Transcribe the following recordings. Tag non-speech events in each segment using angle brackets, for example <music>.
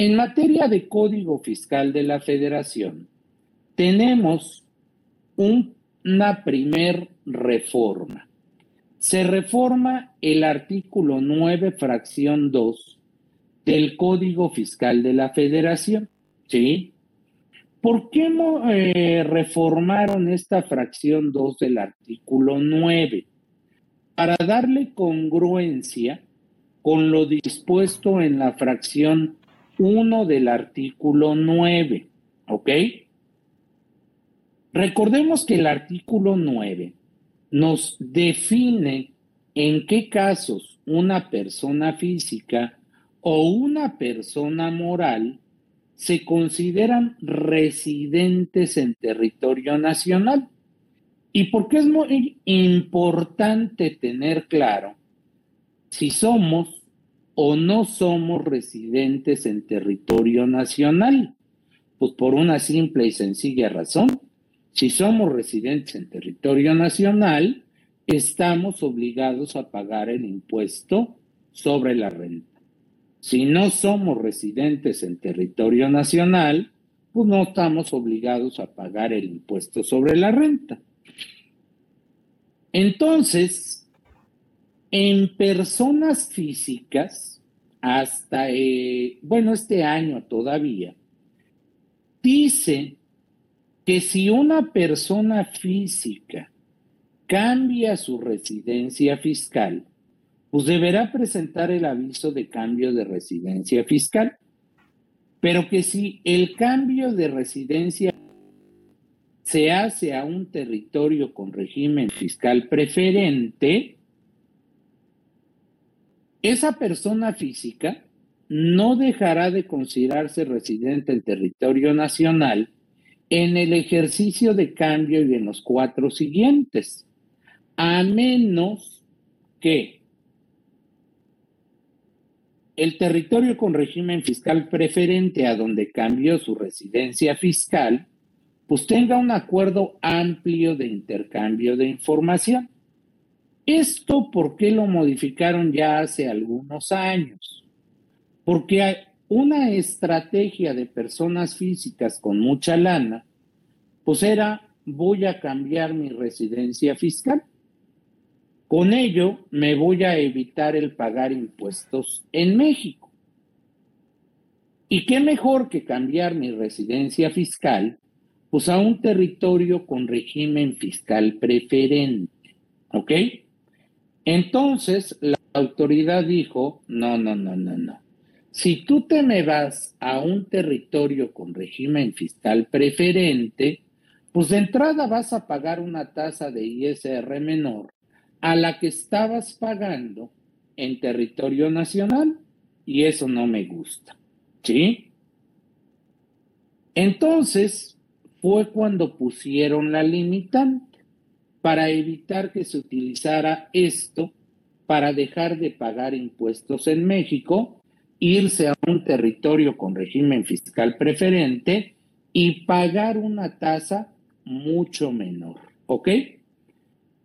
En materia de código fiscal de la federación, tenemos una primer reforma. Se reforma el artículo 9, fracción 2 del Código Fiscal de la Federación. ¿Sí? ¿Por qué eh, reformaron esta fracción 2 del artículo 9? Para darle congruencia con lo dispuesto en la fracción 1 del artículo 9. ¿Ok? Recordemos que el artículo 9 nos define en qué casos una persona física o una persona moral se consideran residentes en territorio nacional. ¿Y por qué es muy importante tener claro si somos o no somos residentes en territorio nacional? Pues por una simple y sencilla razón si somos residentes en territorio nacional, estamos obligados a pagar el impuesto sobre la renta. Si no somos residentes en territorio nacional, pues no estamos obligados a pagar el impuesto sobre la renta. Entonces, en personas físicas, hasta, eh, bueno, este año todavía, dice que si una persona física cambia su residencia fiscal, pues deberá presentar el aviso de cambio de residencia fiscal. Pero que si el cambio de residencia se hace a un territorio con régimen fiscal preferente, esa persona física no dejará de considerarse residente en territorio nacional en el ejercicio de cambio y en los cuatro siguientes, a menos que el territorio con régimen fiscal preferente a donde cambió su residencia fiscal, pues tenga un acuerdo amplio de intercambio de información. ¿Esto por qué lo modificaron ya hace algunos años? Porque una estrategia de personas físicas con mucha lana, pues era, voy a cambiar mi residencia fiscal. Con ello me voy a evitar el pagar impuestos en México. ¿Y qué mejor que cambiar mi residencia fiscal? Pues a un territorio con régimen fiscal preferente. ¿Ok? Entonces la autoridad dijo, no, no, no, no, no. Si tú te me vas a un territorio con régimen fiscal preferente, pues de entrada vas a pagar una tasa de ISR menor a la que estabas pagando en territorio nacional y eso no me gusta. ¿Sí? Entonces fue cuando pusieron la limitante para evitar que se utilizara esto para dejar de pagar impuestos en México irse a un territorio con régimen fiscal preferente y pagar una tasa mucho menor. ¿Ok?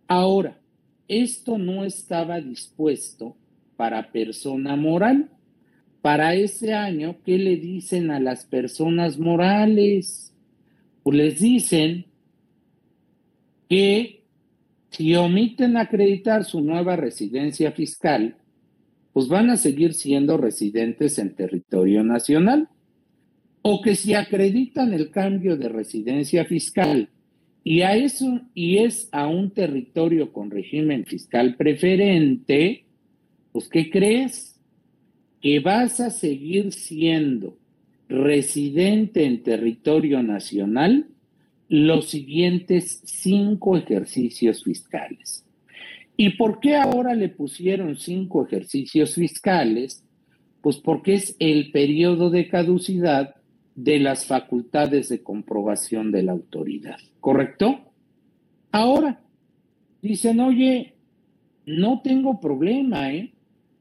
Ahora, esto no estaba dispuesto para persona moral. Para ese año, ¿qué le dicen a las personas morales? Pues les dicen que si omiten acreditar su nueva residencia fiscal, pues van a seguir siendo residentes en territorio nacional. O que si acreditan el cambio de residencia fiscal y, a eso, y es a un territorio con régimen fiscal preferente, pues ¿qué crees? Que vas a seguir siendo residente en territorio nacional los siguientes cinco ejercicios fiscales. ¿Y por qué ahora le pusieron cinco ejercicios fiscales? Pues porque es el periodo de caducidad de las facultades de comprobación de la autoridad, ¿correcto? Ahora, dicen, oye, no tengo problema, ¿eh?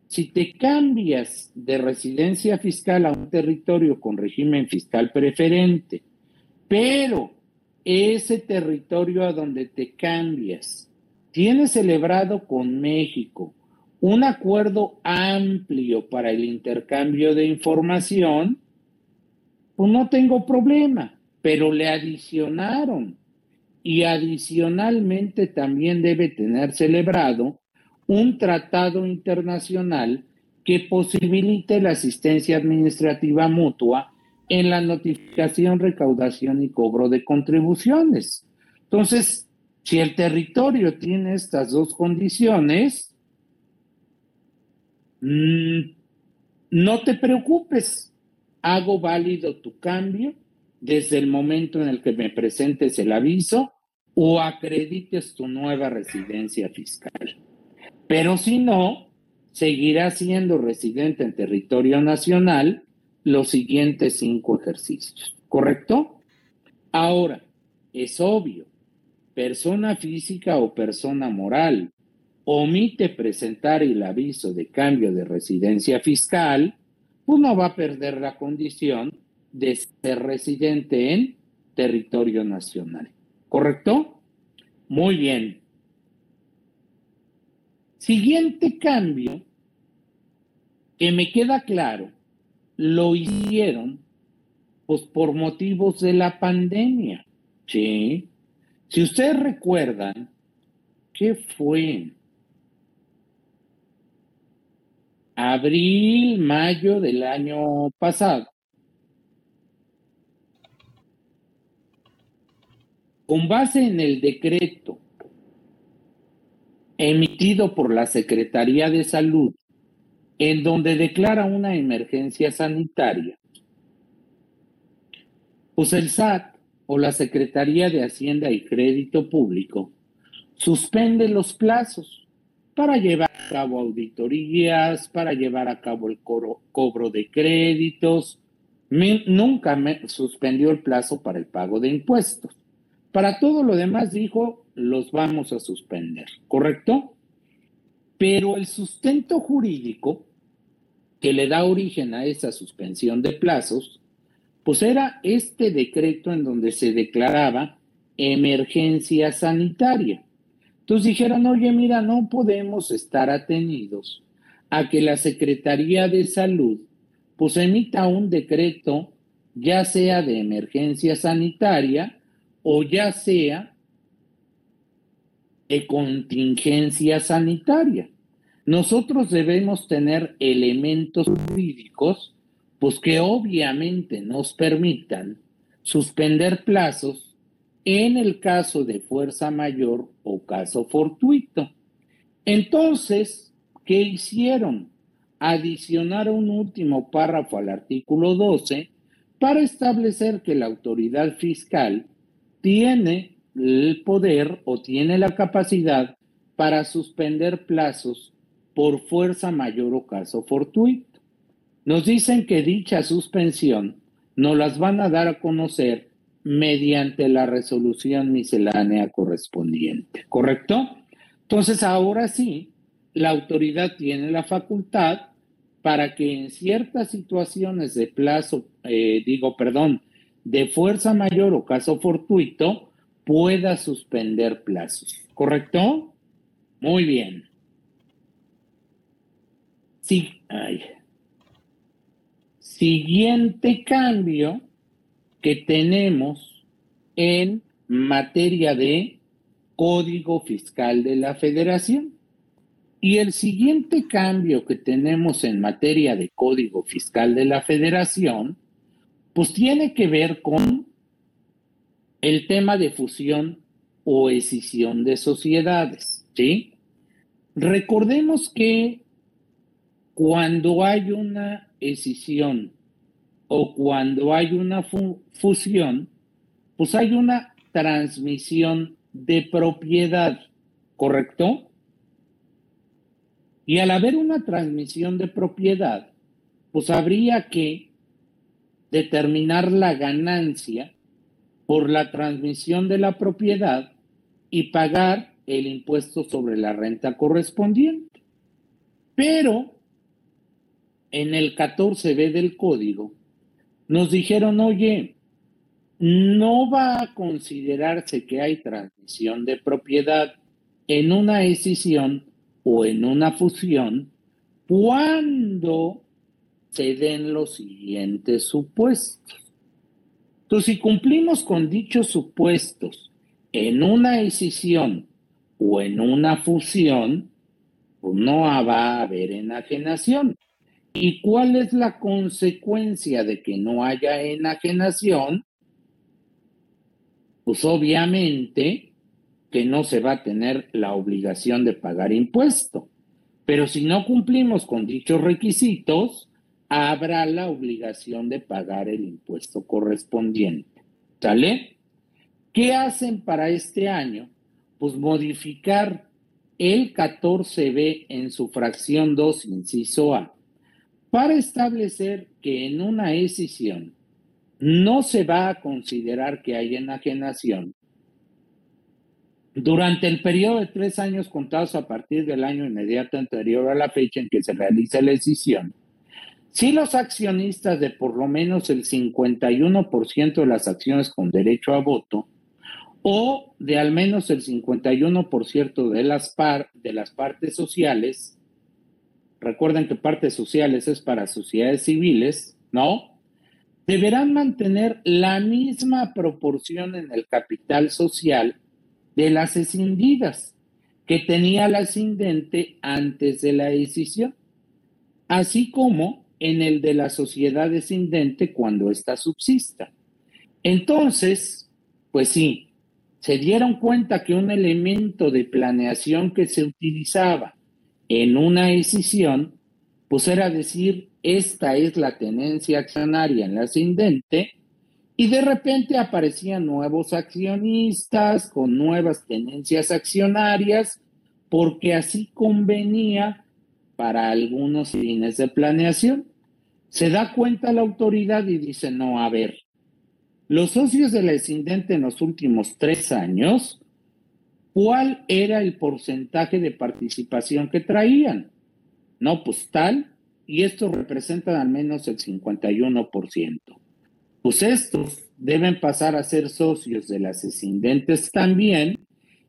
Si te cambias de residencia fiscal a un territorio con régimen fiscal preferente, pero ese territorio a donde te cambias tiene celebrado con México un acuerdo amplio para el intercambio de información, pues no tengo problema, pero le adicionaron. Y adicionalmente también debe tener celebrado un tratado internacional que posibilite la asistencia administrativa mutua en la notificación, recaudación y cobro de contribuciones. Entonces, si el territorio tiene estas dos condiciones, mm, no te preocupes, hago válido tu cambio desde el momento en el que me presentes el aviso o acredites tu nueva residencia fiscal. Pero si no, seguirás siendo residente en territorio nacional los siguientes cinco ejercicios, ¿correcto? Ahora, es obvio, persona física o persona moral omite presentar el aviso de cambio de residencia fiscal, uno va a perder la condición de ser residente en territorio nacional. ¿Correcto? Muy bien. Siguiente cambio que me queda claro lo hicieron pues por motivos de la pandemia. ¿sí? Si ustedes recuerdan, ¿qué fue? Abril, mayo del año pasado. Con base en el decreto emitido por la Secretaría de Salud en donde declara una emergencia sanitaria, pues el SAT o la Secretaría de Hacienda y Crédito Público suspende los plazos para llevar a cabo auditorías, para llevar a cabo el cobro de créditos. nunca me suspendió el plazo para el pago de impuestos. Para todo lo demás dijo, los vamos a suspender, ¿correcto? Pero el sustento jurídico que le da origen a esa suspensión de plazos, pues era este decreto en donde se declaraba emergencia sanitaria. Entonces dijeron, oye, mira, no podemos estar atenidos a que la Secretaría de Salud pues emita un decreto, ya sea de emergencia sanitaria o ya sea de contingencia sanitaria. Nosotros debemos tener elementos jurídicos, pues que obviamente nos permitan suspender plazos en el caso de fuerza mayor o caso fortuito. Entonces, ¿qué hicieron? Adicionar un último párrafo al artículo 12 para establecer que la autoridad fiscal tiene el poder o tiene la capacidad para suspender plazos por fuerza mayor o caso fortuito. Nos dicen que dicha suspensión nos las van a dar a conocer mediante la resolución miscelánea correspondiente, ¿correcto? Entonces, ahora sí, la autoridad tiene la facultad para que en ciertas situaciones de plazo, eh, digo, perdón, de fuerza mayor o caso fortuito, pueda suspender plazos, ¿correcto? Muy bien. Sí, Siguiente cambio que tenemos en materia de Código Fiscal de la Federación. Y el siguiente cambio que tenemos en materia de Código Fiscal de la Federación, pues tiene que ver con el tema de fusión o escisión de sociedades, ¿sí? Recordemos que cuando hay una escisión o cuando hay una fusión, pues hay una transmisión de propiedad, ¿correcto? Y al haber una transmisión de propiedad, pues habría que determinar la ganancia por la transmisión de la propiedad y pagar el impuesto sobre la renta correspondiente. Pero en el 14b del código, nos dijeron, oye, no va a considerarse que hay transmisión de propiedad en una escisión o en una fusión cuando se den los siguientes supuestos. Entonces, si cumplimos con dichos supuestos en una decisión o en una fusión, pues no va a haber enajenación. ¿Y cuál es la consecuencia de que no haya enajenación? Pues obviamente que no se va a tener la obligación de pagar impuesto. Pero si no cumplimos con dichos requisitos, habrá la obligación de pagar el impuesto correspondiente. ¿Sale? ¿Qué hacen para este año? Pues modificar el 14b en su fracción 2, inciso A, para establecer que en una decisión no se va a considerar que hay enajenación durante el periodo de tres años contados a partir del año inmediato anterior a la fecha en que se realiza la decisión, si los accionistas de por lo menos el 51% de las acciones con derecho a voto o de al menos el 51% de de las partes sociales, recuerden que partes sociales es para sociedades civiles, ¿no? Deberán mantener la misma proporción en el capital social de las escindidas que tenía la ascendente antes de la decisión, así como en el de la sociedad descendente cuando ésta subsista. Entonces, pues sí, se dieron cuenta que un elemento de planeación que se utilizaba en una decisión, pues era decir, esta es la tenencia accionaria en la ascendente, y de repente aparecían nuevos accionistas con nuevas tenencias accionarias, porque así convenía para algunos fines de planeación. Se da cuenta la autoridad y dice, no, a ver, los socios de la descendente en los últimos tres años, ¿cuál era el porcentaje de participación que traían? No, pues tal, y estos representan al menos el 51%. Pues estos deben pasar a ser socios de las descendentes también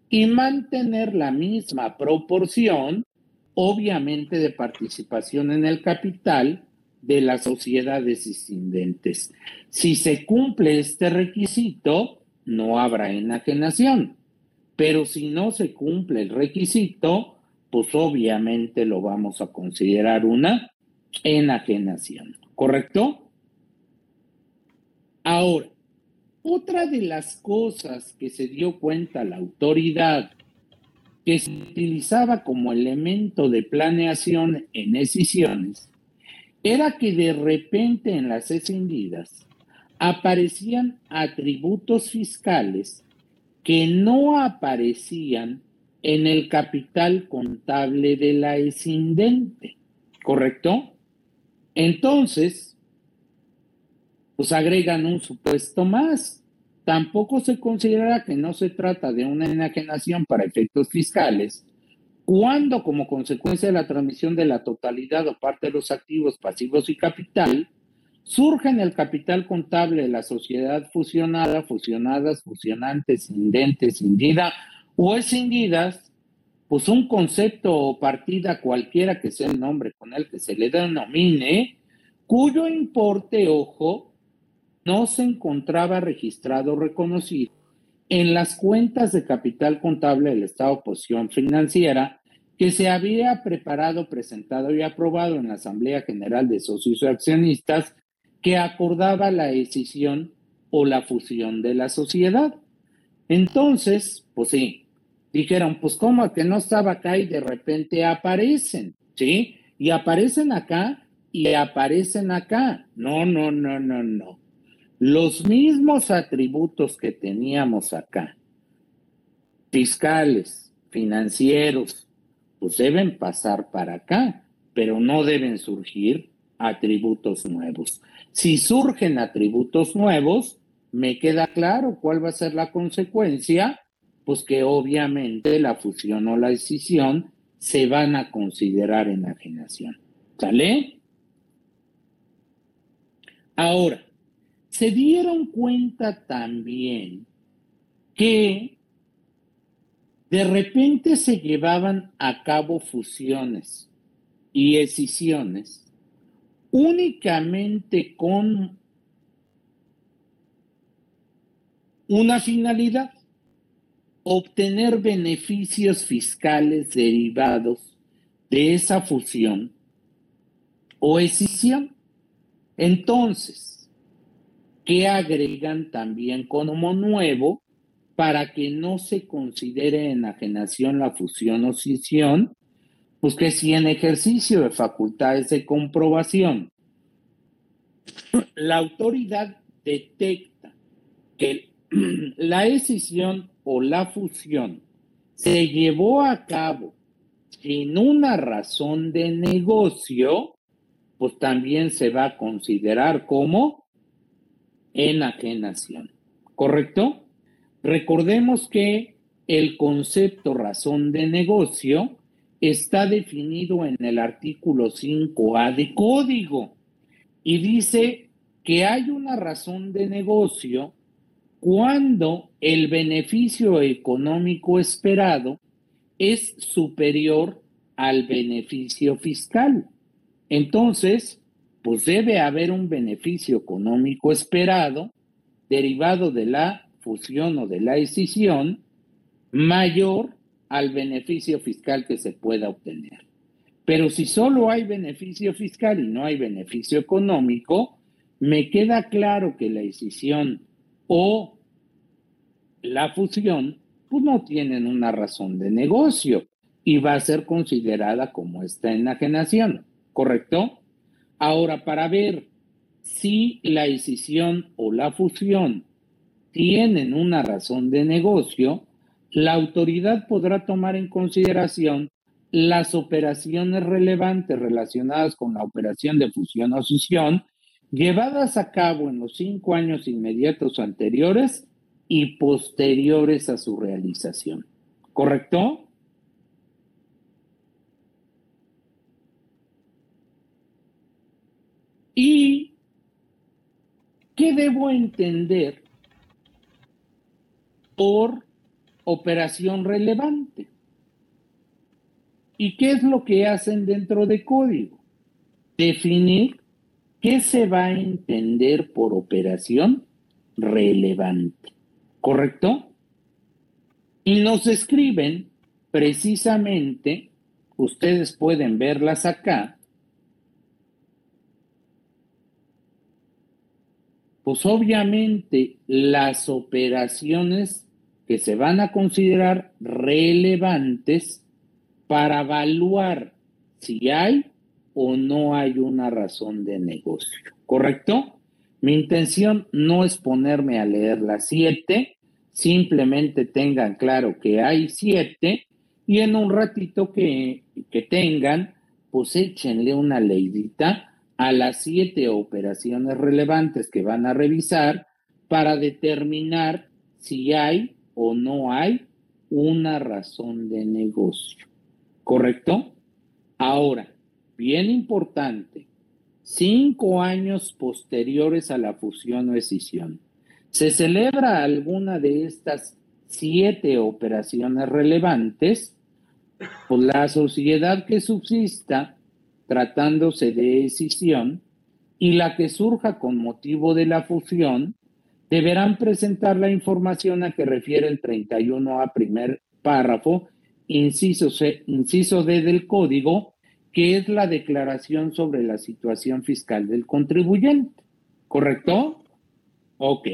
y mantener la misma proporción, obviamente, de participación en el capital de las sociedades discendentes. Si se cumple este requisito, no habrá enajenación. Pero si no se cumple el requisito, pues obviamente lo vamos a considerar una enajenación. ¿Correcto? Ahora, otra de las cosas que se dio cuenta la autoridad que se utilizaba como elemento de planeación en decisiones era que de repente en las escindidas aparecían atributos fiscales que no aparecían en el capital contable de la escindente, ¿correcto? Entonces, pues agregan un supuesto más. Tampoco se considera que no se trata de una enajenación para efectos fiscales, cuando como consecuencia de la transmisión de la totalidad o parte de los activos, pasivos y capital, surge en el capital contable de la sociedad fusionada, fusionadas, fusionantes, indentes, indida o escindidas, pues un concepto o partida cualquiera que sea el nombre con el que se le denomine, cuyo importe, ojo, no se encontraba registrado o reconocido en las cuentas de capital contable del Estado Posición Financiera que se había preparado, presentado y aprobado en la Asamblea General de Socios y Accionistas que acordaba la decisión o la fusión de la sociedad. Entonces, pues sí, dijeron, pues cómo que no estaba acá y de repente aparecen, ¿sí? Y aparecen acá y aparecen acá. No, no, no, no, no. Los mismos atributos que teníamos acá, fiscales, financieros, pues deben pasar para acá, pero no deben surgir atributos nuevos. Si surgen atributos nuevos, me queda claro cuál va a ser la consecuencia, pues que obviamente la fusión o la decisión se van a considerar enajenación. ¿Sale? Ahora, se dieron cuenta también que de repente se llevaban a cabo fusiones y escisiones únicamente con una finalidad, obtener beneficios fiscales derivados de esa fusión o escisión. Entonces, ¿qué agregan también como nuevo para que no se considere enajenación la fusión o escisión? Pues que si en ejercicio de facultades de comprobación la autoridad detecta que <clears throat> la escisión o la fusión se llevó a cabo sin una razón de negocio, pues también se va a considerar como enajenación. ¿Correcto? Recordemos que el concepto razón de negocio está definido en el artículo 5A de código y dice que hay una razón de negocio cuando el beneficio económico esperado es superior al beneficio fiscal. Entonces, pues debe haber un beneficio económico esperado derivado de la fusión o de la escisión mayor al beneficio fiscal que se pueda obtener. Pero si solo hay beneficio fiscal y no hay beneficio económico, me queda claro que la escisión o la fusión pues no tienen una razón de negocio y va a ser considerada como esta enajenación, ¿correcto? Ahora, para ver si la escisión o la fusión tienen una razón de negocio, la autoridad podrá tomar en consideración las operaciones relevantes relacionadas con la operación de fusión o sucesión llevadas a cabo en los cinco años inmediatos anteriores y posteriores a su realización. ¿Correcto? ¿Y qué debo entender por operación relevante? ¿Y qué es lo que hacen dentro de código? Definir qué se va a entender por operación relevante. ¿Correcto? Y nos escriben precisamente, ustedes pueden verlas acá, pues obviamente las operaciones que se van a considerar relevantes para evaluar si hay o no hay una razón de negocio. ¿Correcto? Mi intención no es ponerme a leer las siete, simplemente tengan claro que hay siete y en un ratito que, que tengan, pues échenle una leidita a las siete operaciones relevantes que van a revisar para determinar si hay o no hay una razón de negocio. ¿Correcto? Ahora, bien importante, cinco años posteriores a la fusión o escisión, ¿se celebra alguna de estas siete operaciones relevantes? Pues la sociedad que subsista tratándose de escisión y la que surja con motivo de la fusión deberán presentar la información a que refiere el 31A primer párrafo inciso, C, inciso D del código, que es la declaración sobre la situación fiscal del contribuyente. ¿Correcto? Ok.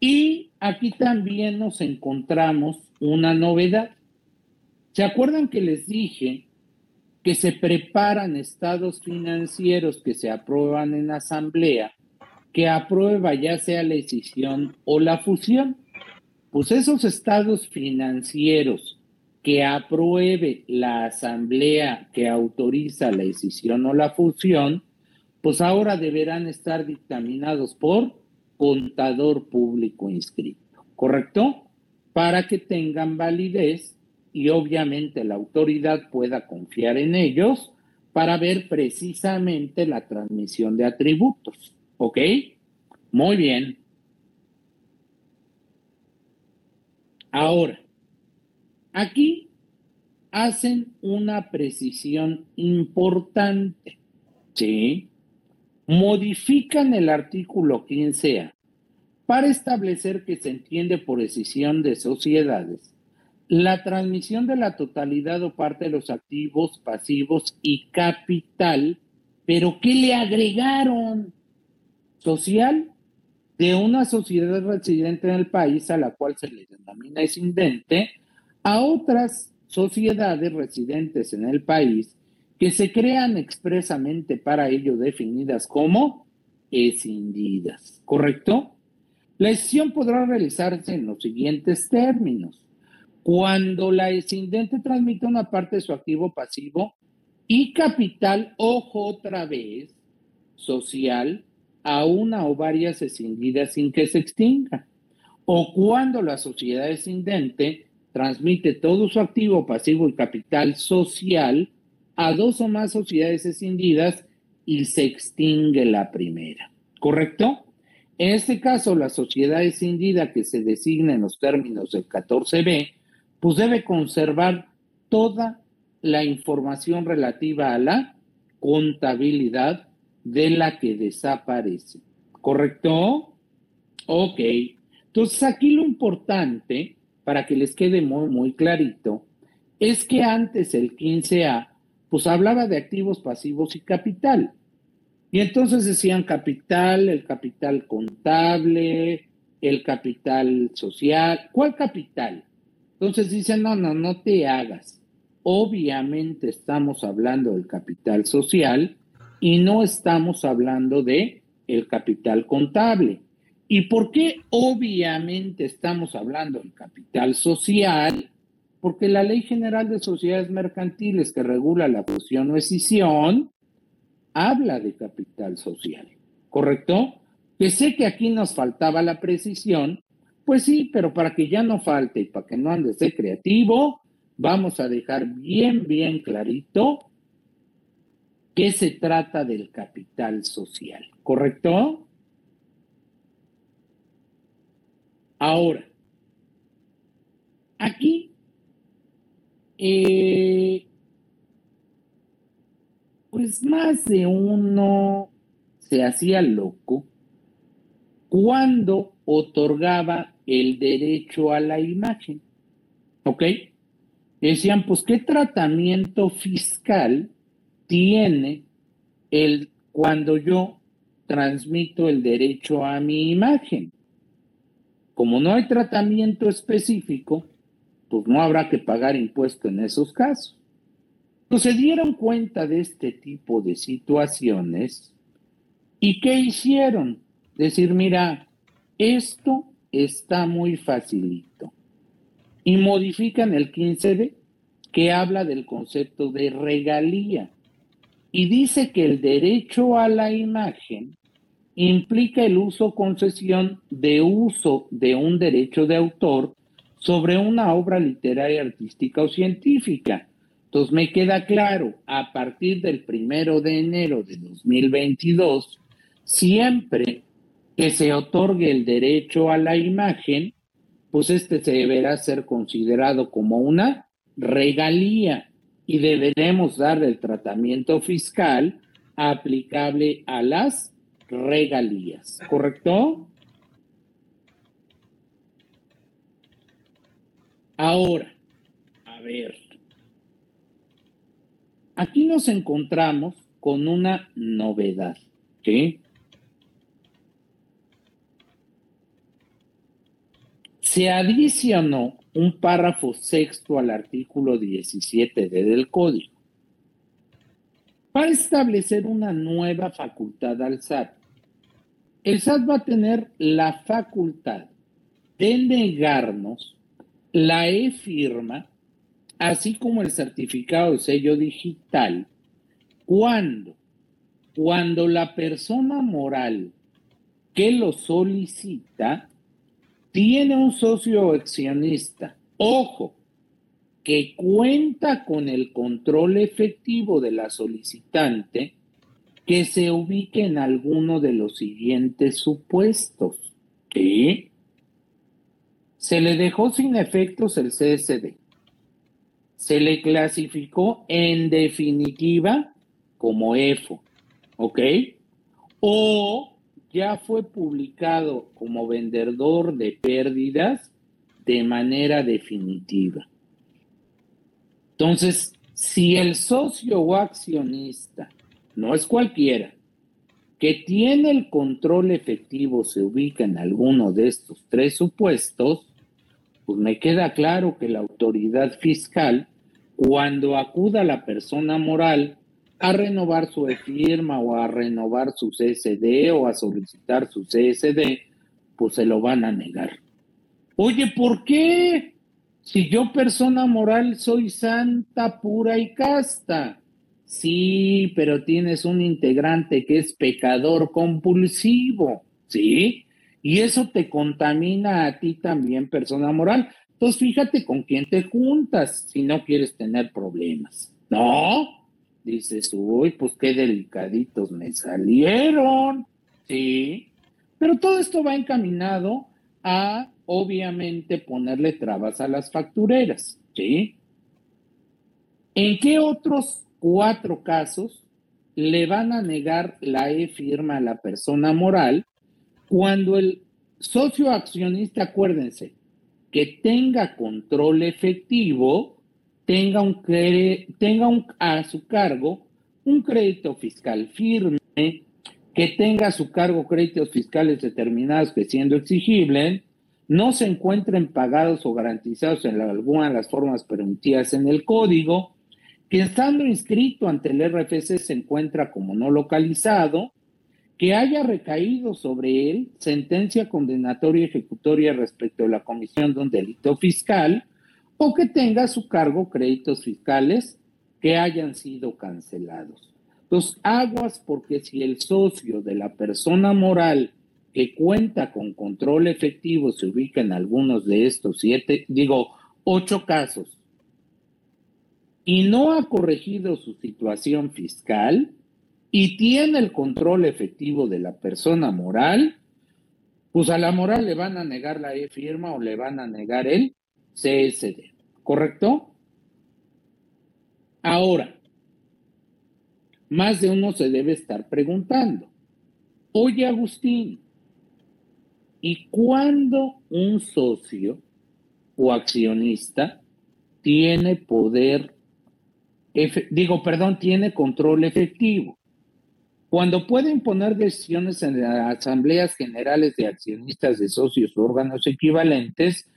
Y aquí también nos encontramos una novedad. ¿Se acuerdan que les dije que se preparan estados financieros que se aprueban en asamblea, que aprueba ya sea la decisión o la fusión? pues esos estados financieros que apruebe la asamblea que autoriza la decisión o la fusión, pues ahora deberán estar dictaminados por contador público inscrito, ¿correcto? Para que tengan validez y obviamente la autoridad pueda confiar en ellos para ver precisamente la transmisión de atributos, ¿ok? Muy bien. Ahora, aquí hacen una precisión importante, ¿sí? modifican el artículo 15A para establecer que se entiende por decisión de sociedades la transmisión de la totalidad o parte de los activos, pasivos y capital, pero ¿qué le agregaron? Social de una sociedad residente en el país a la cual se le denomina escindente a otras sociedades residentes en el país que se crean expresamente para ello definidas como escindidas, ¿correcto? La decisión podrá realizarse en los siguientes términos. Cuando la escindente transmite una parte de su activo pasivo y capital, ojo otra vez, social, a una o varias escindidas sin que se extinga. O cuando la sociedad escindente transmite todo su activo pasivo y capital social a dos o más sociedades escindidas y se extingue la primera. ¿Correcto? En este caso, la sociedad escindida que se designa en los términos del 14b, pues debe conservar toda la información relativa a la contabilidad de la que desaparece. ¿Correcto? Ok. Entonces aquí lo importante, para que les quede muy, muy clarito, es que antes el 15A pues hablaba de activos pasivos y capital. Y entonces decían capital, el capital contable, el capital social. ¿Cuál capital? Entonces dicen, no, no, no te hagas. Obviamente estamos hablando del capital social y no estamos hablando de el capital contable. ¿Y por qué obviamente estamos hablando del capital social? porque la Ley General de Sociedades Mercantiles que regula la fusión o escisión habla de capital social, ¿correcto? Que sé que aquí nos faltaba la precisión, pues sí, pero para que ya no falte y para que no andes de creativo, vamos a dejar bien, bien clarito que se trata del capital social, ¿correcto? Ahora, aquí eh, pues más de uno se hacía loco cuando otorgaba el derecho a la imagen. ¿Ok? Decían, pues, ¿qué tratamiento fiscal tiene el cuando yo transmito el derecho a mi imagen? Como no hay tratamiento específico, pues no habrá que pagar impuesto en esos casos. Pues se dieron cuenta de este tipo de situaciones y ¿qué hicieron? Decir, mira, esto está muy facilito. Y modifican el 15B que habla del concepto de regalía y dice que el derecho a la imagen implica el uso concesión de uso de un derecho de autor sobre una obra literaria, artística o científica. Entonces me queda claro, a partir del primero de enero de 2022, siempre que se otorgue el derecho a la imagen, pues este se deberá ser considerado como una regalía y deberemos dar el tratamiento fiscal aplicable a las regalías, ¿correcto? Ahora, a ver, aquí nos encontramos con una novedad, ¿sí? Se adicionó un párrafo sexto al artículo 17 del código para establecer una nueva facultad al SAT. El SAT va a tener la facultad de negarnos la e-firma, así como el certificado de sello digital, cuando, cuando la persona moral que lo solicita tiene un socio accionista, ojo, que cuenta con el control efectivo de la solicitante, que se ubique en alguno de los siguientes supuestos. ¿Qué? Se le dejó sin efectos el CSD. Se le clasificó en definitiva como EFO, ¿ok? o ya fue publicado como vendedor de pérdidas de manera definitiva. Entonces, si el socio o accionista, no es cualquiera, que tiene el control efectivo se ubica en alguno de estos tres supuestos, pues me queda claro que la autoridad fiscal, cuando acuda a la persona moral a renovar su firma o a renovar su CSD o a solicitar su CSD, pues se lo van a negar. Oye, ¿por qué? Si yo persona moral soy santa, pura y casta. Sí, pero tienes un integrante que es pecador compulsivo, ¿sí? Y eso te contamina a ti también, persona moral. Entonces, fíjate con quién te juntas si no quieres tener problemas. ¿No? Dices, uy, pues qué delicaditos me salieron. Sí. Pero todo esto va encaminado a, obviamente, ponerle trabas a las factureras. ¿Sí? ¿En qué otros cuatro casos le van a negar la E-firma a la persona moral cuando el socio accionista, acuérdense, que tenga control efectivo tenga, un, tenga a su cargo un crédito fiscal firme, que tenga a su cargo créditos fiscales determinados que siendo exigibles, no se encuentren pagados o garantizados en alguna de las formas permitidas en el código, que estando inscrito ante el RFC se encuentra como no localizado, que haya recaído sobre él sentencia condenatoria ejecutoria respecto a la comisión de un delito fiscal, o que tenga a su cargo créditos fiscales que hayan sido cancelados. Los aguas porque si el socio de la persona moral que cuenta con control efectivo se ubica en algunos de estos siete, digo, ocho casos, y no ha corregido su situación fiscal y tiene el control efectivo de la persona moral, pues a la moral le van a negar la E-firma o le van a negar el CSD. ¿Correcto? Ahora, más de uno se debe estar preguntando, oye Agustín, ¿y cuándo un socio o accionista tiene poder, digo, perdón, tiene control efectivo? Cuando puede imponer decisiones en las asambleas generales de accionistas de socios o órganos equivalentes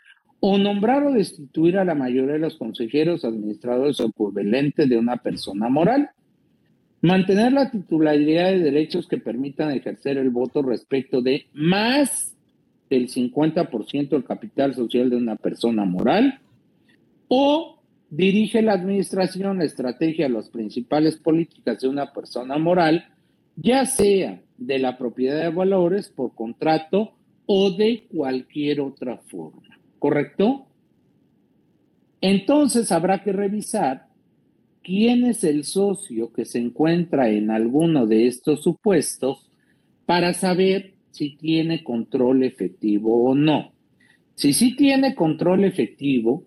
o nombrar o destituir a la mayoría de los consejeros, administradores o equivalentes de una persona moral. Mantener la titularidad de derechos que permitan ejercer el voto respecto de más del 50% del capital social de una persona moral. O dirige la administración, la estrategia, las principales políticas de una persona moral, ya sea de la propiedad de valores por contrato o de cualquier otra forma. ¿Correcto? Entonces habrá que revisar quién es el socio que se encuentra en alguno de estos supuestos para saber si tiene control efectivo o no. Si sí tiene control efectivo,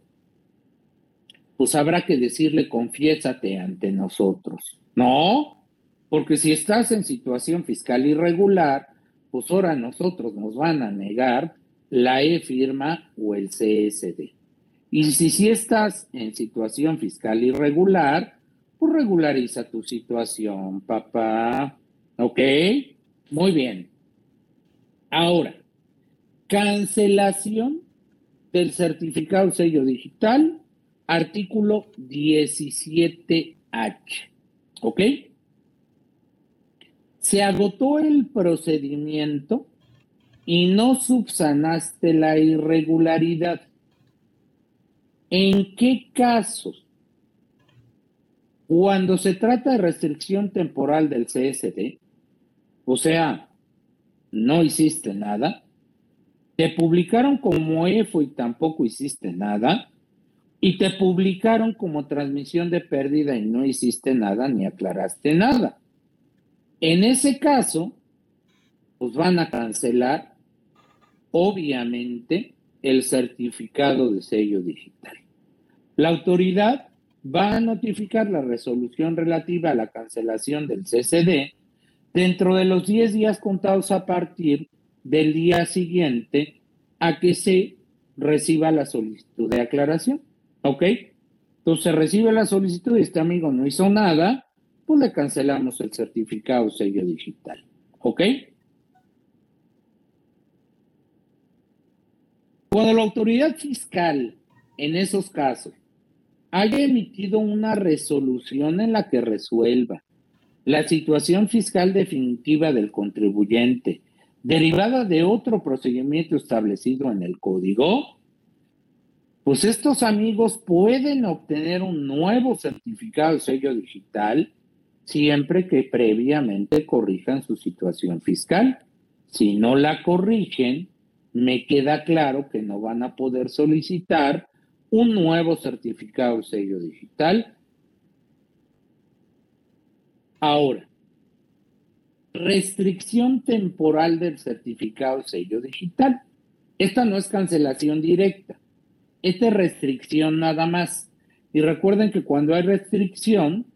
pues habrá que decirle confiésate ante nosotros. No, porque si estás en situación fiscal irregular, pues ahora nosotros nos van a negar la E-firma o el CSD. Y si, si estás en situación fiscal irregular, pues regulariza tu situación, papá. ¿Ok? Muy bien. Ahora, cancelación del certificado sello digital, artículo 17H. ¿Ok? Se agotó el procedimiento y no subsanaste la irregularidad. ¿En qué casos? Cuando se trata de restricción temporal del CSD, o sea, no hiciste nada, te publicaron como EFO y tampoco hiciste nada, y te publicaron como transmisión de pérdida y no hiciste nada ni aclaraste nada. En ese caso, pues van a cancelar obviamente el certificado de sello digital. La autoridad va a notificar la resolución relativa a la cancelación del CCD dentro de los 10 días contados a partir del día siguiente a que se reciba la solicitud de aclaración. ¿Ok? Entonces recibe la solicitud y este amigo no hizo nada, pues le cancelamos el certificado sello digital. ¿Ok? Cuando la autoridad fiscal en esos casos haya emitido una resolución en la que resuelva la situación fiscal definitiva del contribuyente derivada de otro procedimiento establecido en el código, pues estos amigos pueden obtener un nuevo certificado de sello digital siempre que previamente corrijan su situación fiscal. Si no la corrigen, me queda claro que no van a poder solicitar un nuevo certificado de sello digital. Ahora, restricción temporal del certificado de sello digital. Esta no es cancelación directa, esta es restricción nada más. Y recuerden que cuando hay restricción,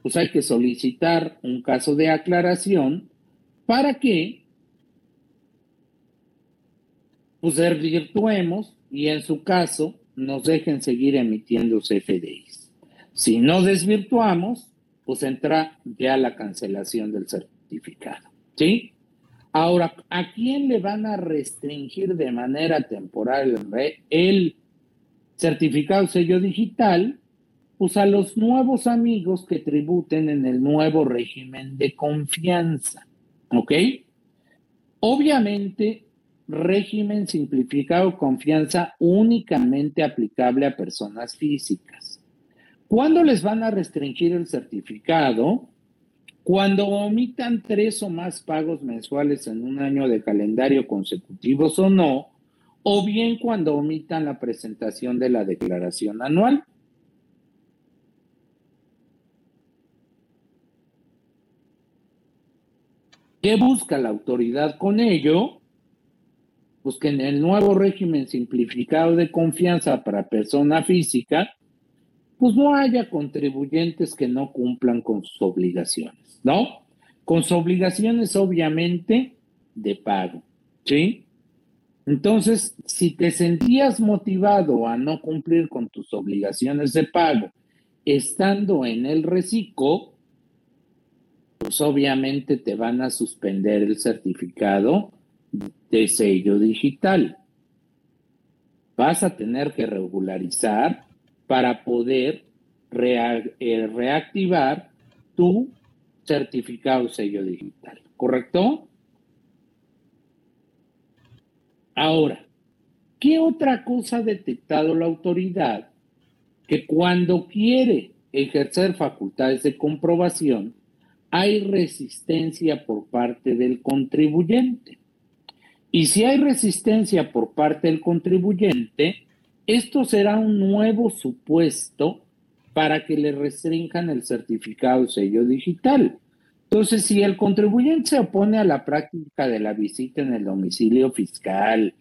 pues hay que solicitar un caso de aclaración para que pues desvirtuemos y en su caso nos dejen seguir emitiendo CFDIs. Si no desvirtuamos, pues entra ya la cancelación del certificado. ¿Sí? Ahora, ¿a quién le van a restringir de manera temporal el certificado sello digital? Pues a los nuevos amigos que tributen en el nuevo régimen de confianza. ¿Ok? Obviamente, régimen simplificado confianza únicamente aplicable a personas físicas. ¿Cuándo les van a restringir el certificado? Cuando omitan tres o más pagos mensuales en un año de calendario consecutivos o no, o bien cuando omitan la presentación de la declaración anual. ¿Qué busca la autoridad con ello? Pues que en el nuevo régimen simplificado de confianza para persona física, pues no haya contribuyentes que no cumplan con sus obligaciones, ¿no? Con sus obligaciones obviamente de pago, ¿sí? Entonces, si te sentías motivado a no cumplir con tus obligaciones de pago estando en el reciclo, pues obviamente te van a suspender el certificado de sello digital. Vas a tener que regularizar para poder eh, reactivar tu certificado sello digital, ¿correcto? Ahora, ¿qué otra cosa ha detectado la autoridad? Que cuando quiere ejercer facultades de comprobación, hay resistencia por parte del contribuyente. Y si hay resistencia por parte del contribuyente, esto será un nuevo supuesto para que le restrinjan el certificado sello digital. Entonces, si el contribuyente se opone a la práctica de la visita en el domicilio fiscal,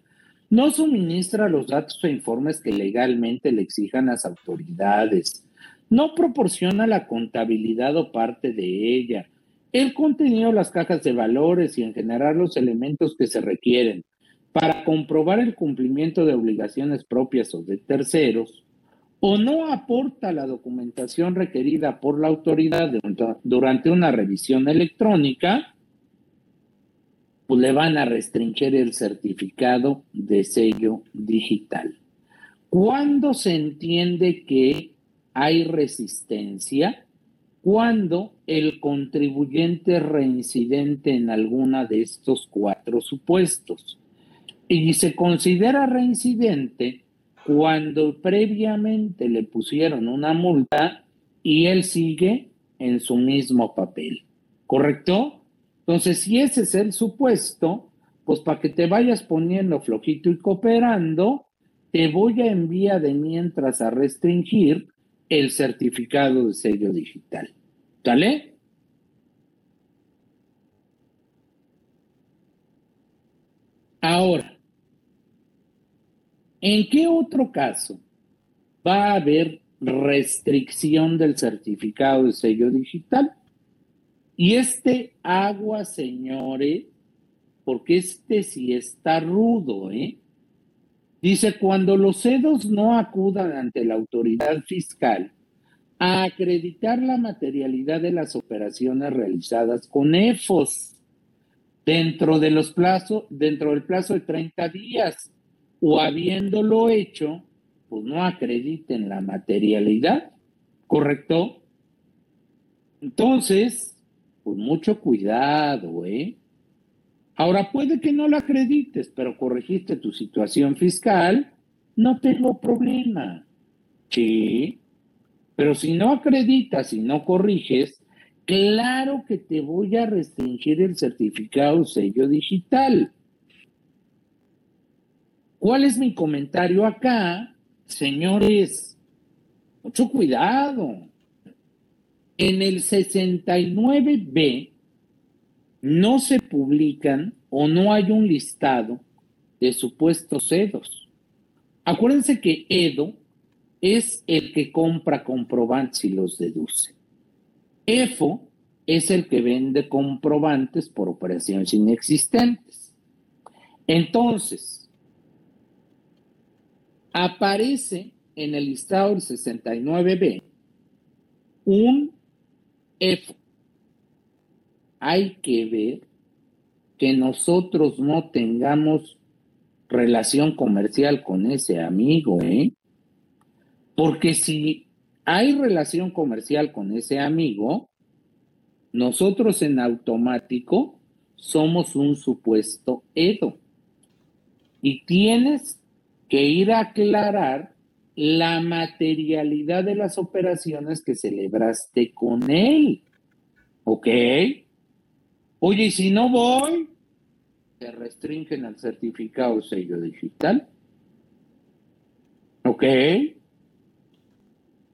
no suministra los datos e informes que legalmente le exijan las autoridades, no proporciona la contabilidad o parte de ella, el contenido las cajas de valores y en general los elementos que se requieren para comprobar el cumplimiento de obligaciones propias o de terceros, o no aporta la documentación requerida por la autoridad durante una revisión electrónica, pues le van a restringir el certificado de sello digital. ¿Cuándo se entiende que hay resistencia? Cuando el contribuyente reincidente en alguna de estos cuatro supuestos. Y se considera reincidente cuando previamente le pusieron una multa y él sigue en su mismo papel. ¿Correcto? Entonces, si ese es el supuesto, pues para que te vayas poniendo flojito y cooperando, te voy a enviar de mientras a restringir el certificado de sello digital. ¿Sale? Ahora, ¿en qué otro caso va a haber restricción del certificado de sello digital? Y este agua, señores, porque este sí está rudo, ¿eh? Dice, cuando los CEDOS no acudan ante la autoridad fiscal a acreditar la materialidad de las operaciones realizadas con EFOS dentro de los plazos, dentro del plazo de 30 días, o habiéndolo hecho, pues no acrediten la materialidad, ¿correcto? Entonces, pues mucho cuidado, ¿eh? Ahora puede que no la acredites, pero corregiste tu situación fiscal, no tengo problema. Sí, pero si no acreditas y no corriges, claro que te voy a restringir el certificado sello digital. ¿Cuál es mi comentario acá? Señores, mucho cuidado. En el 69B no se publican o no hay un listado de supuestos EDOs. Acuérdense que EDO es el que compra comprobantes y los deduce. EFO es el que vende comprobantes por operaciones inexistentes. Entonces, aparece en el listado del 69B un EFO hay que ver que nosotros no tengamos relación comercial con ese amigo, ¿eh? Porque si hay relación comercial con ese amigo, nosotros en automático somos un supuesto Edo. Y tienes que ir a aclarar la materialidad de las operaciones que celebraste con él. ¿Ok? Oye, y si no voy, te restringen al certificado sello digital. ¿Ok?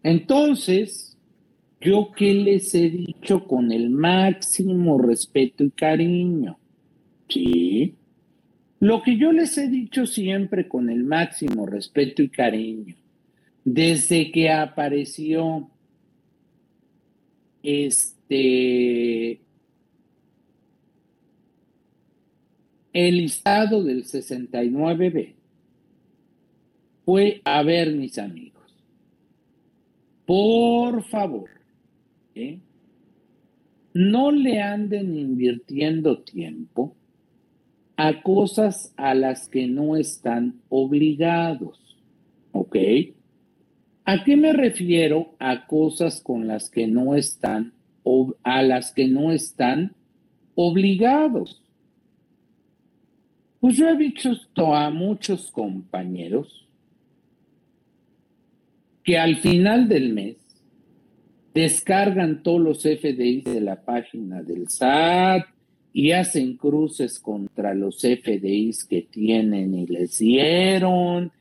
Entonces, yo qué les he dicho con el máximo respeto y cariño. Sí. Lo que yo les he dicho siempre con el máximo respeto y cariño, desde que apareció este el listado del 69B fue a ver, mis amigos, por favor, ¿eh? no le anden invirtiendo tiempo a cosas a las que no están obligados, ¿ok? ¿A qué me refiero a cosas con las que no están, a las que no están obligados? Pues yo he visto a muchos compañeros que al final del mes descargan todos los FDIs de la página del SAT y hacen cruces contra los FDIs que tienen y les dieron.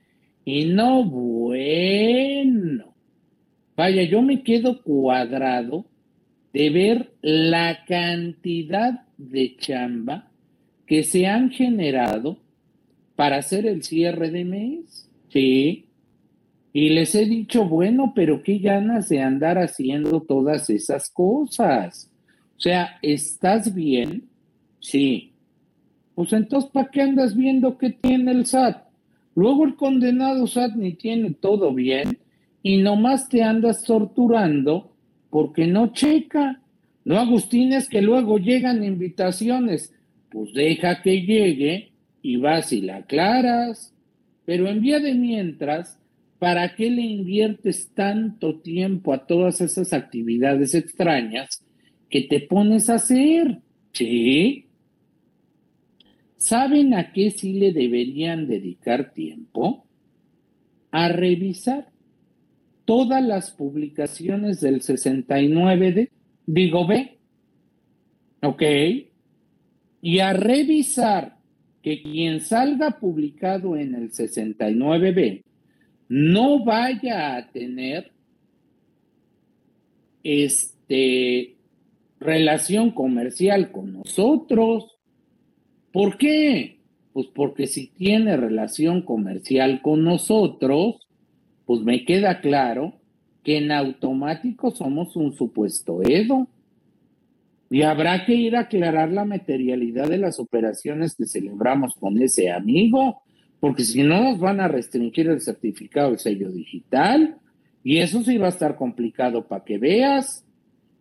Y no, bueno. Vaya, yo me quedo cuadrado de ver la cantidad de chamba que se han generado para hacer el cierre de mes. Sí. Y les he dicho, bueno, pero qué ganas de andar haciendo todas esas cosas. O sea, ¿estás bien? Sí. Pues entonces, ¿para qué andas viendo qué tiene el SAT? Luego el condenado SAT ni tiene todo bien y nomás te andas torturando porque no checa. No, Agustín, es que luego llegan invitaciones pues deja que llegue y vas y la aclaras. Pero en vía de mientras, ¿para qué le inviertes tanto tiempo a todas esas actividades extrañas que te pones a hacer? Sí. ¿Saben a qué sí le deberían dedicar tiempo? A revisar todas las publicaciones del 69 de, digo, B. ¿Ok? Y a revisar que quien salga publicado en el 69B no vaya a tener este relación comercial con nosotros. ¿Por qué? Pues porque si tiene relación comercial con nosotros, pues me queda claro que en automático somos un supuesto Edo. Y habrá que ir a aclarar la materialidad de las operaciones que celebramos con ese amigo, porque si no nos van a restringir el certificado del sello digital, y eso sí va a estar complicado para que veas.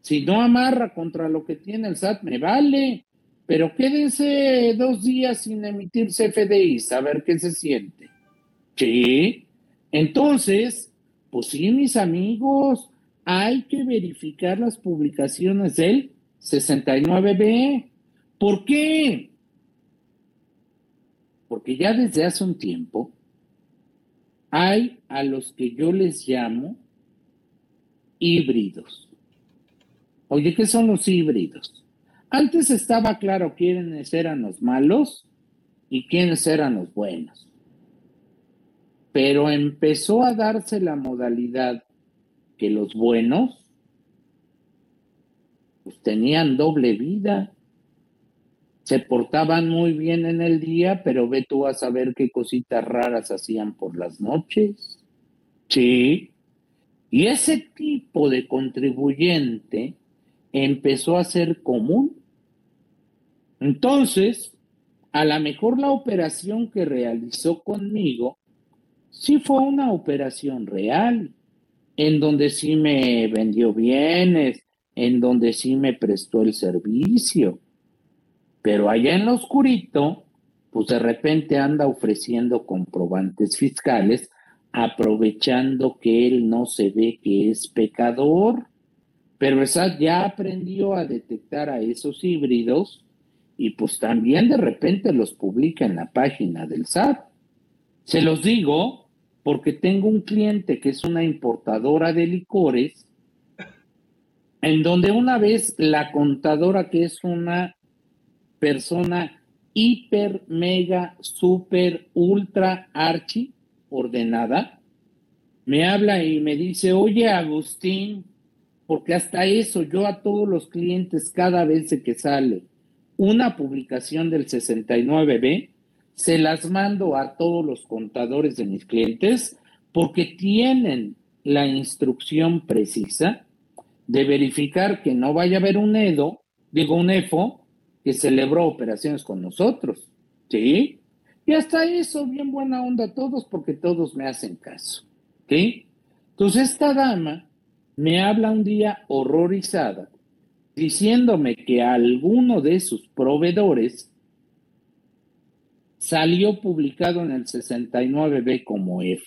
Si no amarra contra lo que tiene el SAT, me vale. Pero quédense dos días sin emitir CFDI, a ver qué se siente. Sí. Entonces, pues sí, mis amigos, hay que verificar las publicaciones del 69B. ¿Por qué? Porque ya desde hace un tiempo hay a los que yo les llamo híbridos. Oye, ¿qué son los híbridos? Antes estaba claro quiénes eran los malos y quiénes eran los buenos. Pero empezó a darse la modalidad que los buenos pues, tenían doble vida. Se portaban muy bien en el día, pero ve tú a saber qué cositas raras hacían por las noches. Sí. Y ese tipo de contribuyente empezó a ser común. Entonces, a lo mejor la operación que realizó conmigo sí fue una operación real, en donde sí me vendió bienes, en donde sí me prestó el servicio. Pero allá en lo oscurito, pues de repente anda ofreciendo comprobantes fiscales, aprovechando que él no se ve que es pecador. Pero esa ya aprendió a detectar a esos híbridos y pues también de repente los publica en la página del SAT. Se los digo porque tengo un cliente que es una importadora de licores, en donde una vez la contadora, que es una persona hiper, mega, super, ultra, archi, ordenada, me habla y me dice, oye Agustín, porque hasta eso yo a todos los clientes cada vez que sale una publicación del 69B, se las mando a todos los contadores de mis clientes porque tienen la instrucción precisa de verificar que no vaya a haber un EDO, digo un EFO, que celebró operaciones con nosotros. ¿Sí? Y hasta eso, bien buena onda todos, porque todos me hacen caso. ¿Sí? Entonces esta dama me habla un día horrorizada, diciéndome que alguno de sus proveedores salió publicado en el 69B como F.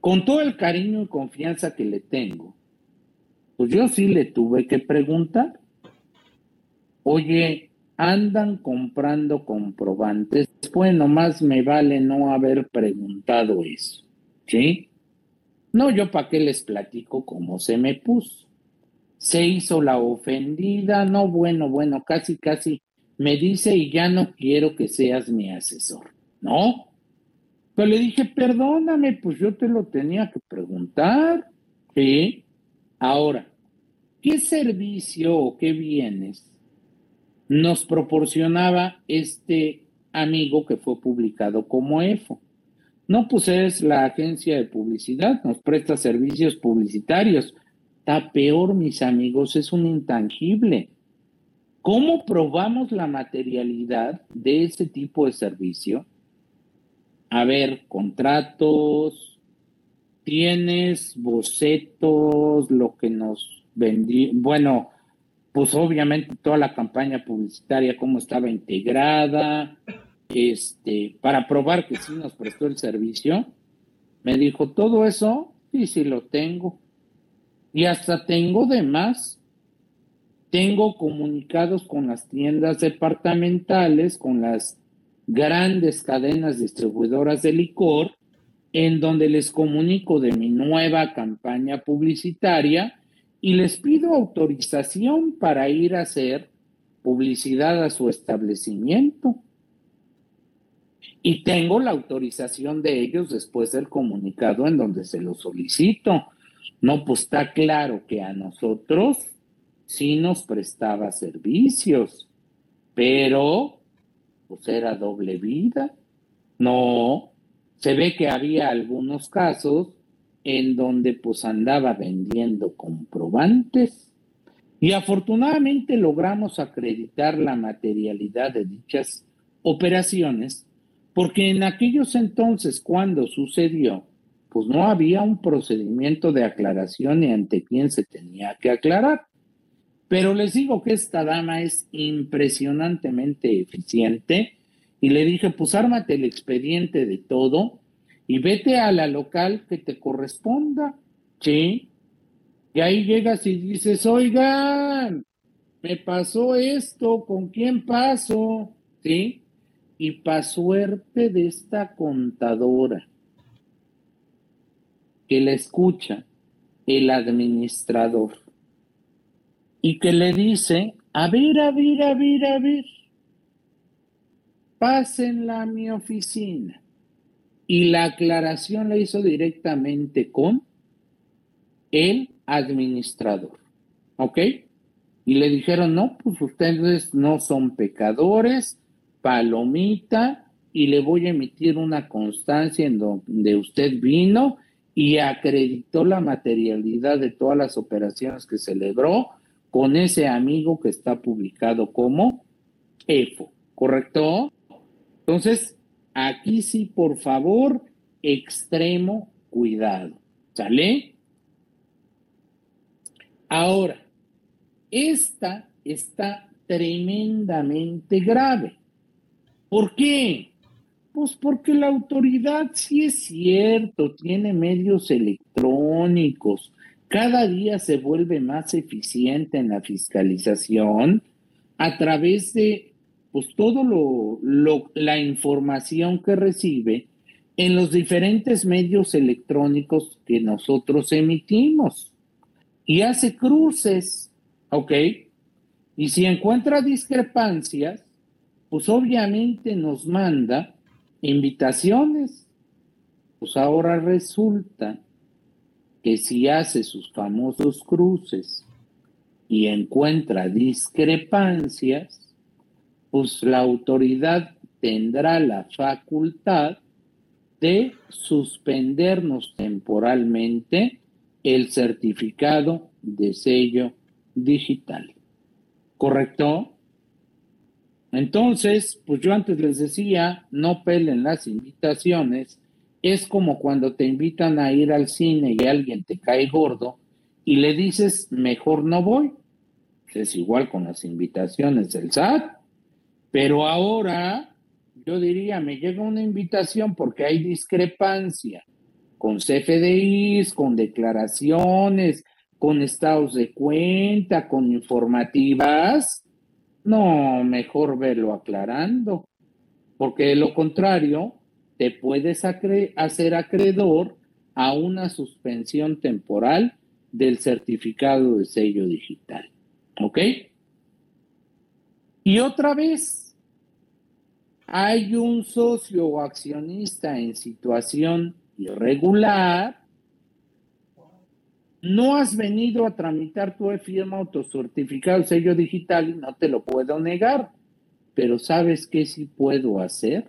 Con todo el cariño y confianza que le tengo, pues yo sí le tuve que preguntar, oye, andan comprando comprobantes, bueno, más me vale no haber preguntado eso, ¿sí? No, yo para qué les platico cómo se me puso. Se hizo la ofendida, no, bueno, bueno, casi, casi me dice y ya no quiero que seas mi asesor, ¿no? Le dije, perdóname, pues yo te lo tenía que preguntar, ¿sí? Ahora, ¿qué servicio o qué bienes nos proporcionaba este amigo que fue publicado como EFO? No, pues es la agencia de publicidad, nos presta servicios publicitarios. Está peor, mis amigos, es un intangible. ¿Cómo probamos la materialidad de ese tipo de servicio? A ver, contratos, tienes bocetos, lo que nos vendí, bueno, pues obviamente toda la campaña publicitaria, cómo estaba integrada, este, para probar que sí nos prestó el servicio. Me dijo, todo eso, sí, sí lo tengo. Y hasta tengo de más tengo comunicados con las tiendas departamentales, con las grandes cadenas distribuidoras de licor, en donde les comunico de mi nueva campaña publicitaria y les pido autorización para ir a hacer publicidad a su establecimiento. Y tengo la autorización de ellos después del comunicado en donde se lo solicito. No, pues está claro que a nosotros sí nos prestaba servicios, pero pues era doble vida. No, se ve que había algunos casos en donde pues andaba vendiendo comprobantes y afortunadamente logramos acreditar la materialidad de dichas operaciones porque en aquellos entonces cuando sucedió pues no había un procedimiento de aclaración y ante quién se tenía que aclarar. Pero les digo que esta dama es impresionantemente eficiente y le dije, pues ármate el expediente de todo y vete a la local que te corresponda, ¿sí? Y ahí llegas y dices, oigan, me pasó esto, ¿con quién paso? ¿Sí? Y pa' suerte de esta contadora que le escucha el administrador y que le dice, a ver, a ver, a ver, a ver, pásenla a mi oficina. Y la aclaración la hizo directamente con el administrador. ¿Ok? Y le dijeron, no, pues ustedes no son pecadores, palomita, y le voy a emitir una constancia en donde usted vino y acreditó la materialidad de todas las operaciones que celebró con ese amigo que está publicado como EFO, ¿correcto? Entonces, aquí sí, por favor, extremo cuidado, ¿sale? Ahora, esta está tremendamente grave. ¿Por qué? Pues porque la autoridad sí es cierto, tiene medios electrónicos, cada día se vuelve más eficiente en la fiscalización a través de pues todo lo, la información que recibe en los diferentes medios electrónicos que nosotros emitimos y hace cruces, ¿ok? Y si encuentra discrepancias, pues obviamente nos manda invitaciones. Pues ahora resulta que si hace sus famosos cruces y encuentra discrepancias, pues la autoridad tendrá la facultad de suspendernos temporalmente el certificado de sello digital. ¿Correcto? Entonces, pues yo antes les decía, no pelen las invitaciones es como cuando te invitan a ir al cine y alguien te cae gordo y le dices, mejor no voy. Es igual con las invitaciones del SAT. Pero ahora, yo diría, me llega una invitación porque hay discrepancia con CFDIs, con declaraciones, con estados de cuenta, con informativas. No, mejor verlo aclarando, porque de lo contrario, te puedes hacer acreedor a una suspensión temporal del certificado de sello digital. ¿Ok? Y otra vez, hay un socio o accionista en situación irregular, no has venido a tramitar tu firma autocertificado sello digital y no te lo puedo negar, pero ¿sabes qué sí puedo hacer?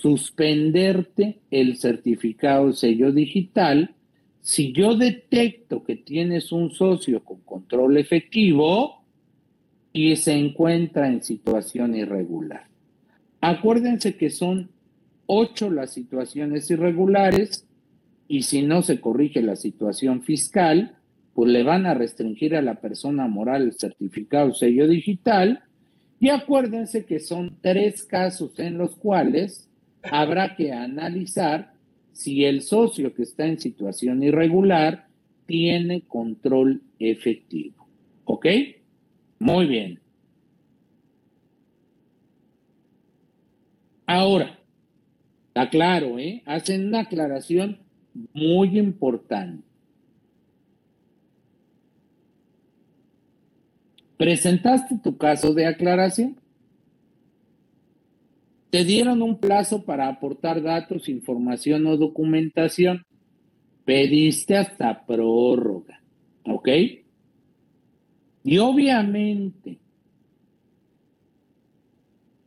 Suspenderte el certificado sello digital si yo detecto que tienes un socio con control efectivo y se encuentra en situación irregular. Acuérdense que son ocho las situaciones irregulares y si no se corrige la situación fiscal, pues le van a restringir a la persona moral el certificado sello digital. Y acuérdense que son tres casos en los cuales habrá que analizar si el socio que está en situación irregular tiene control efectivo. ¿Ok? Muy bien. Ahora, está claro, ¿eh? Hacen una aclaración muy importante. ¿Presentaste tu caso de aclaración? Te dieron un plazo para aportar datos, información o documentación. Pediste hasta prórroga, ¿ok? Y obviamente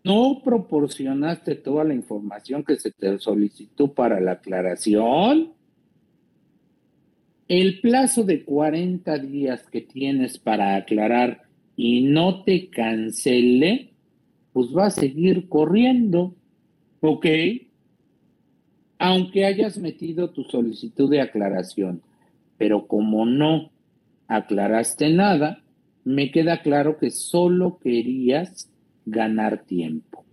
no proporcionaste toda la información que se te solicitó para la aclaración, el plazo de 40 días que tienes para aclarar y no te cancele, pues va a seguir corriendo, ¿ok? Aunque hayas metido tu solicitud de aclaración, pero como no aclaraste nada, me queda claro que solo querías ganar tiempo,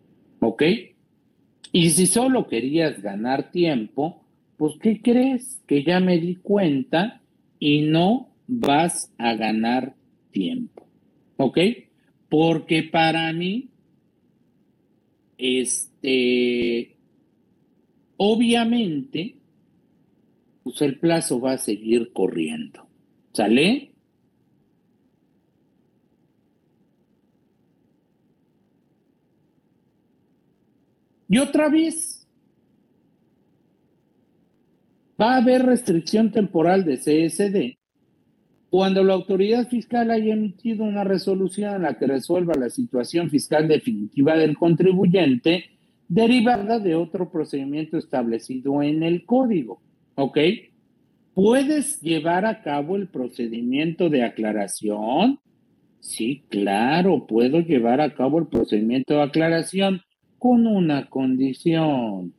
¿ok? Y si solo querías ganar tiempo, pues ¿qué crees? Que ya me di cuenta y no vas a ganar tiempo. ¿Ok? Porque para mí, este, obviamente, pues el plazo va a seguir corriendo. ¿Sale? Y otra vez, Va a haber restricción temporal de CSD cuando la autoridad fiscal haya emitido una resolución en la que resuelva la situación fiscal definitiva del contribuyente derivada de otro procedimiento establecido en el código. ¿Ok? ¿Puedes llevar a cabo el procedimiento de aclaración? Sí, claro, puedo llevar a cabo el procedimiento de aclaración con una condición.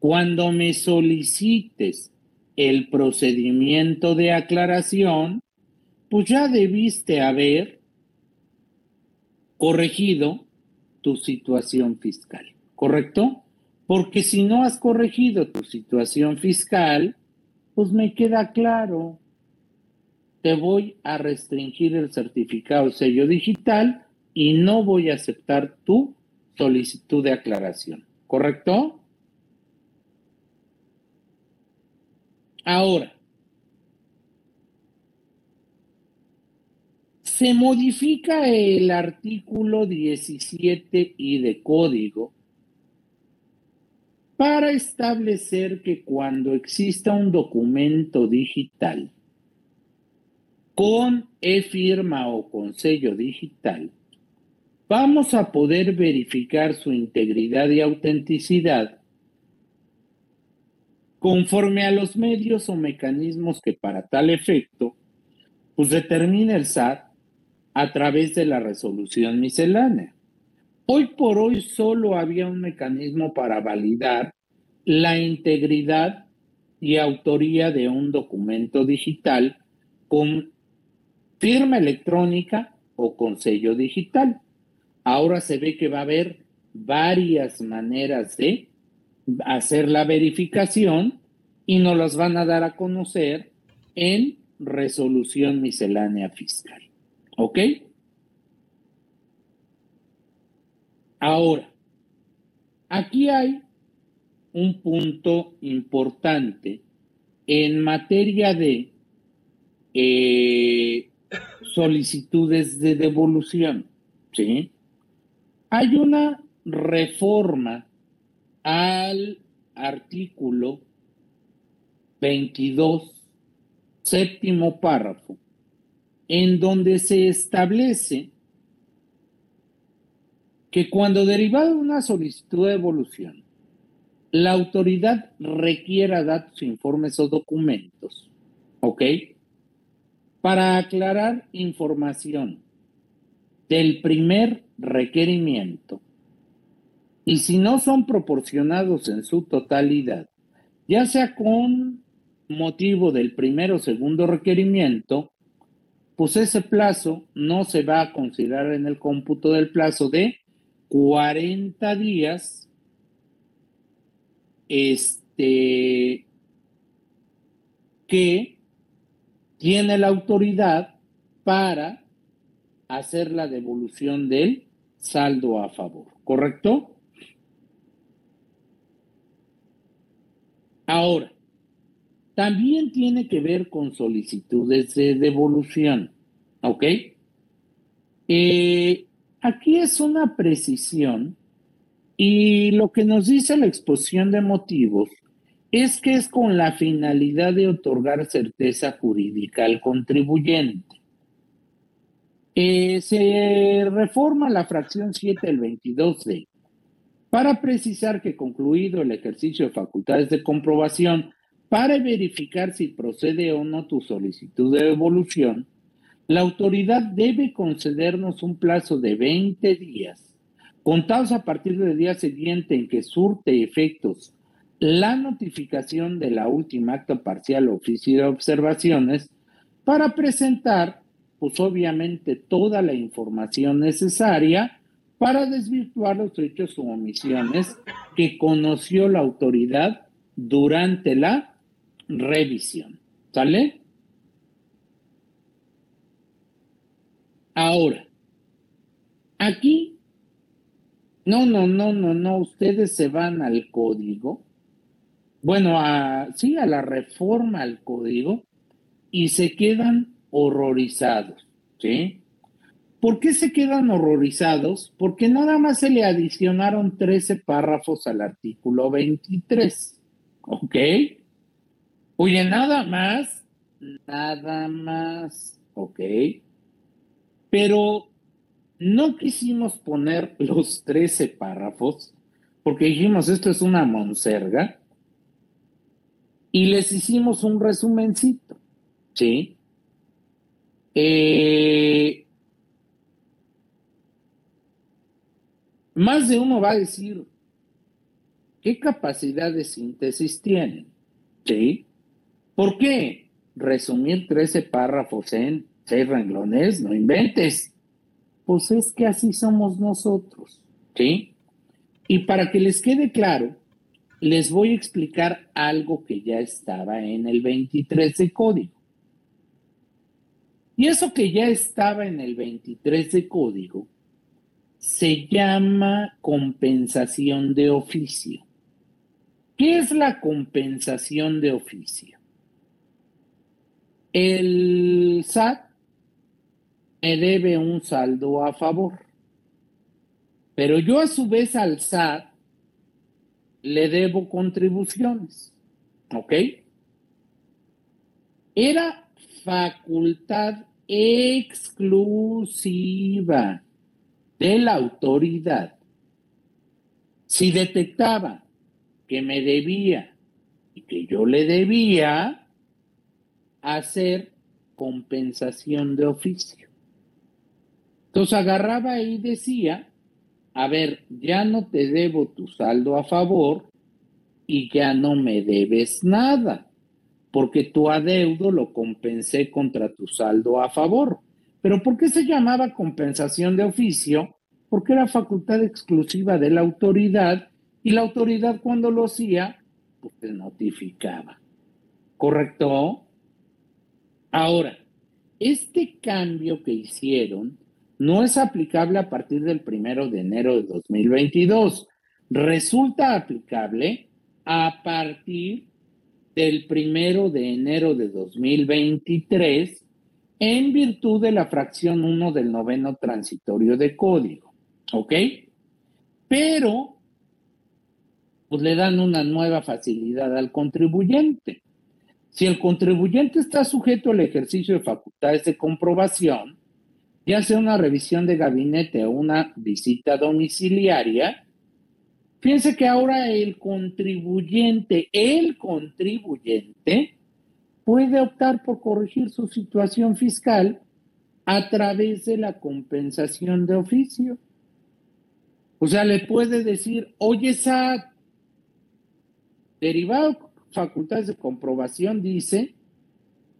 Cuando me solicites el procedimiento de aclaración, pues ya debiste haber corregido tu situación fiscal, ¿correcto? Porque si no has corregido tu situación fiscal, pues me queda claro, te voy a restringir el certificado sello digital y no voy a aceptar tu solicitud de aclaración, ¿correcto? Ahora, se modifica el artículo 17 y de código para establecer que cuando exista un documento digital con e-firma o con sello digital, vamos a poder verificar su integridad y autenticidad conforme a los medios o mecanismos que para tal efecto, pues determina el SAT a través de la resolución miscelánea. Hoy por hoy solo había un mecanismo para validar la integridad y autoría de un documento digital con firma electrónica o con sello digital. Ahora se ve que va a haber varias maneras de hacer la verificación y nos las van a dar a conocer en resolución miscelánea fiscal. ¿Ok? Ahora, aquí hay un punto importante en materia de eh, solicitudes de devolución. ¿sí? Hay una reforma al artículo 22, séptimo párrafo, en donde se establece que cuando derivado de una solicitud de evolución, la autoridad requiera datos, informes o documentos, ¿ok? Para aclarar información del primer requerimiento, y si no son proporcionados en su totalidad, ya sea con motivo del primero o segundo requerimiento, pues ese plazo no se va a considerar en el cómputo del plazo de 40 días este, que tiene la autoridad para hacer la devolución del saldo a favor, ¿correcto? Ahora, también tiene que ver con solicitudes de devolución, ¿ok? Eh, aquí es una precisión y lo que nos dice la exposición de motivos es que es con la finalidad de otorgar certeza jurídica al contribuyente. Eh, se reforma la fracción 7 del 22D para precisar que concluido el ejercicio de facultades de comprobación para verificar si procede o no tu solicitud de devolución, la autoridad debe concedernos un plazo de 20 días, contados a partir del día siguiente en que surte efectos la notificación de la última acta parcial oficio de observaciones para presentar, pues obviamente, toda la información necesaria para desvirtuar los hechos o omisiones que conoció la autoridad durante la revisión. ¿Sale? Ahora, aquí, no, no, no, no, no, ustedes se van al código bueno, sí, a la reforma al código y se quedan horrorizados, ¿sí? ¿Por qué se quedan horrorizados? Porque nada más se le adicionaron 13 párrafos al artículo 23, ¿ok? Oye, nada más, nada más, ¿ok? Pero no quisimos poner <laughs> los 13 párrafos porque dijimos, esto es una monserga y les hicimos un resumencito, ¿sí? Eh, más de uno va a decir, ¿qué capacidad de síntesis tienen? ¿Sí? ¿Por qué resumir 13 párrafos en seis renglones? No inventes. Pues es que así somos nosotros, ¿sí? Y para que les quede claro, les voy a explicar algo que ya estaba en el 23 de código. Y eso que ya estaba en el 23 de código se llama compensación de oficio. ¿Qué es la compensación de oficio? El SAT me debe un saldo a favor, pero yo a su vez al SAT le debo contribuciones. ¿Ok? Era facultad exclusiva de la autoridad. Si detectaba que me debía y que yo le debía hacer compensación de oficio. Entonces agarraba y decía, a ver, ya no te debo tu saldo a favor y ya no me debes nada, porque tu adeudo lo compensé contra tu saldo a favor. Pero ¿por qué se llamaba compensación de oficio? Porque era facultad exclusiva de la autoridad y la autoridad cuando lo hacía, pues te notificaba. ¿Correcto? Ahora, este cambio que hicieron no es aplicable a partir del primero de enero de 2022. Resulta aplicable a partir del primero de enero de 2023 en virtud de la fracción 1 del noveno transitorio de código. ¿Ok? Pero, pues le dan una nueva facilidad al contribuyente. Si el contribuyente está sujeto al ejercicio de facultades de comprobación, ya sea una revisión de gabinete o una visita domiciliaria, fíjense que ahora el contribuyente, el contribuyente, puede optar por corregir su situación fiscal a través de la compensación de oficio. O sea, le puede decir, oye, SAT, derivado facultades de comprobación dice,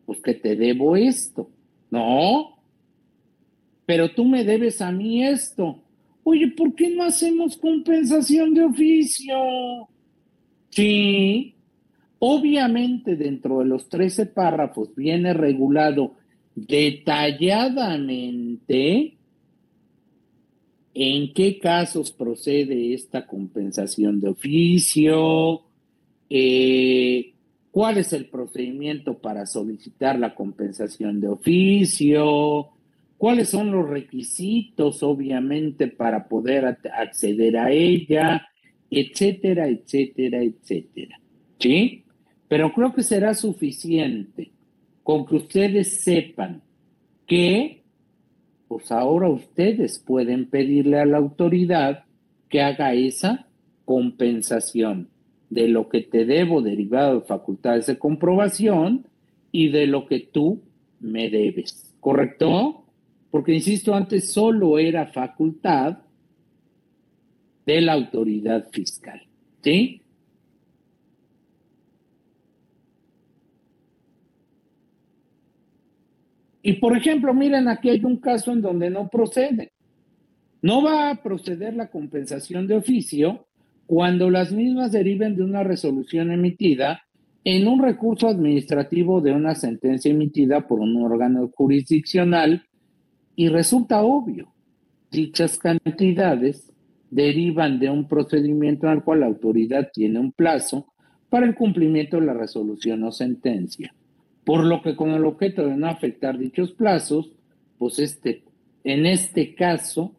pues que te debo esto. No, pero tú me debes a mí esto. Oye, ¿por qué no hacemos compensación de oficio? Sí, obviamente dentro de los 13 párrafos viene regulado detalladamente en qué casos procede esta compensación de oficio, eh, cuál es el procedimiento para solicitar la compensación de oficio, cuáles son los requisitos, obviamente, para poder acceder a ella, etcétera, etcétera, etcétera. ¿Sí? Pero creo que será suficiente con que ustedes sepan que, pues ahora ustedes pueden pedirle a la autoridad que haga esa compensación. De lo que te debo derivado de facultades de comprobación y de lo que tú me debes, ¿correcto? Porque, insisto, antes solo era facultad de la autoridad fiscal, ¿sí? Y por ejemplo, miren, aquí hay un caso en donde no procede. No va a proceder la compensación de oficio cuando las mismas deriven de una resolución emitida en un recurso administrativo de una sentencia emitida por un órgano jurisdiccional y resulta obvio, dichas cantidades derivan de un procedimiento en el cual la autoridad tiene un plazo para el cumplimiento de la resolución o sentencia. Por lo que con el objeto de no afectar dichos plazos, pues este, en este caso,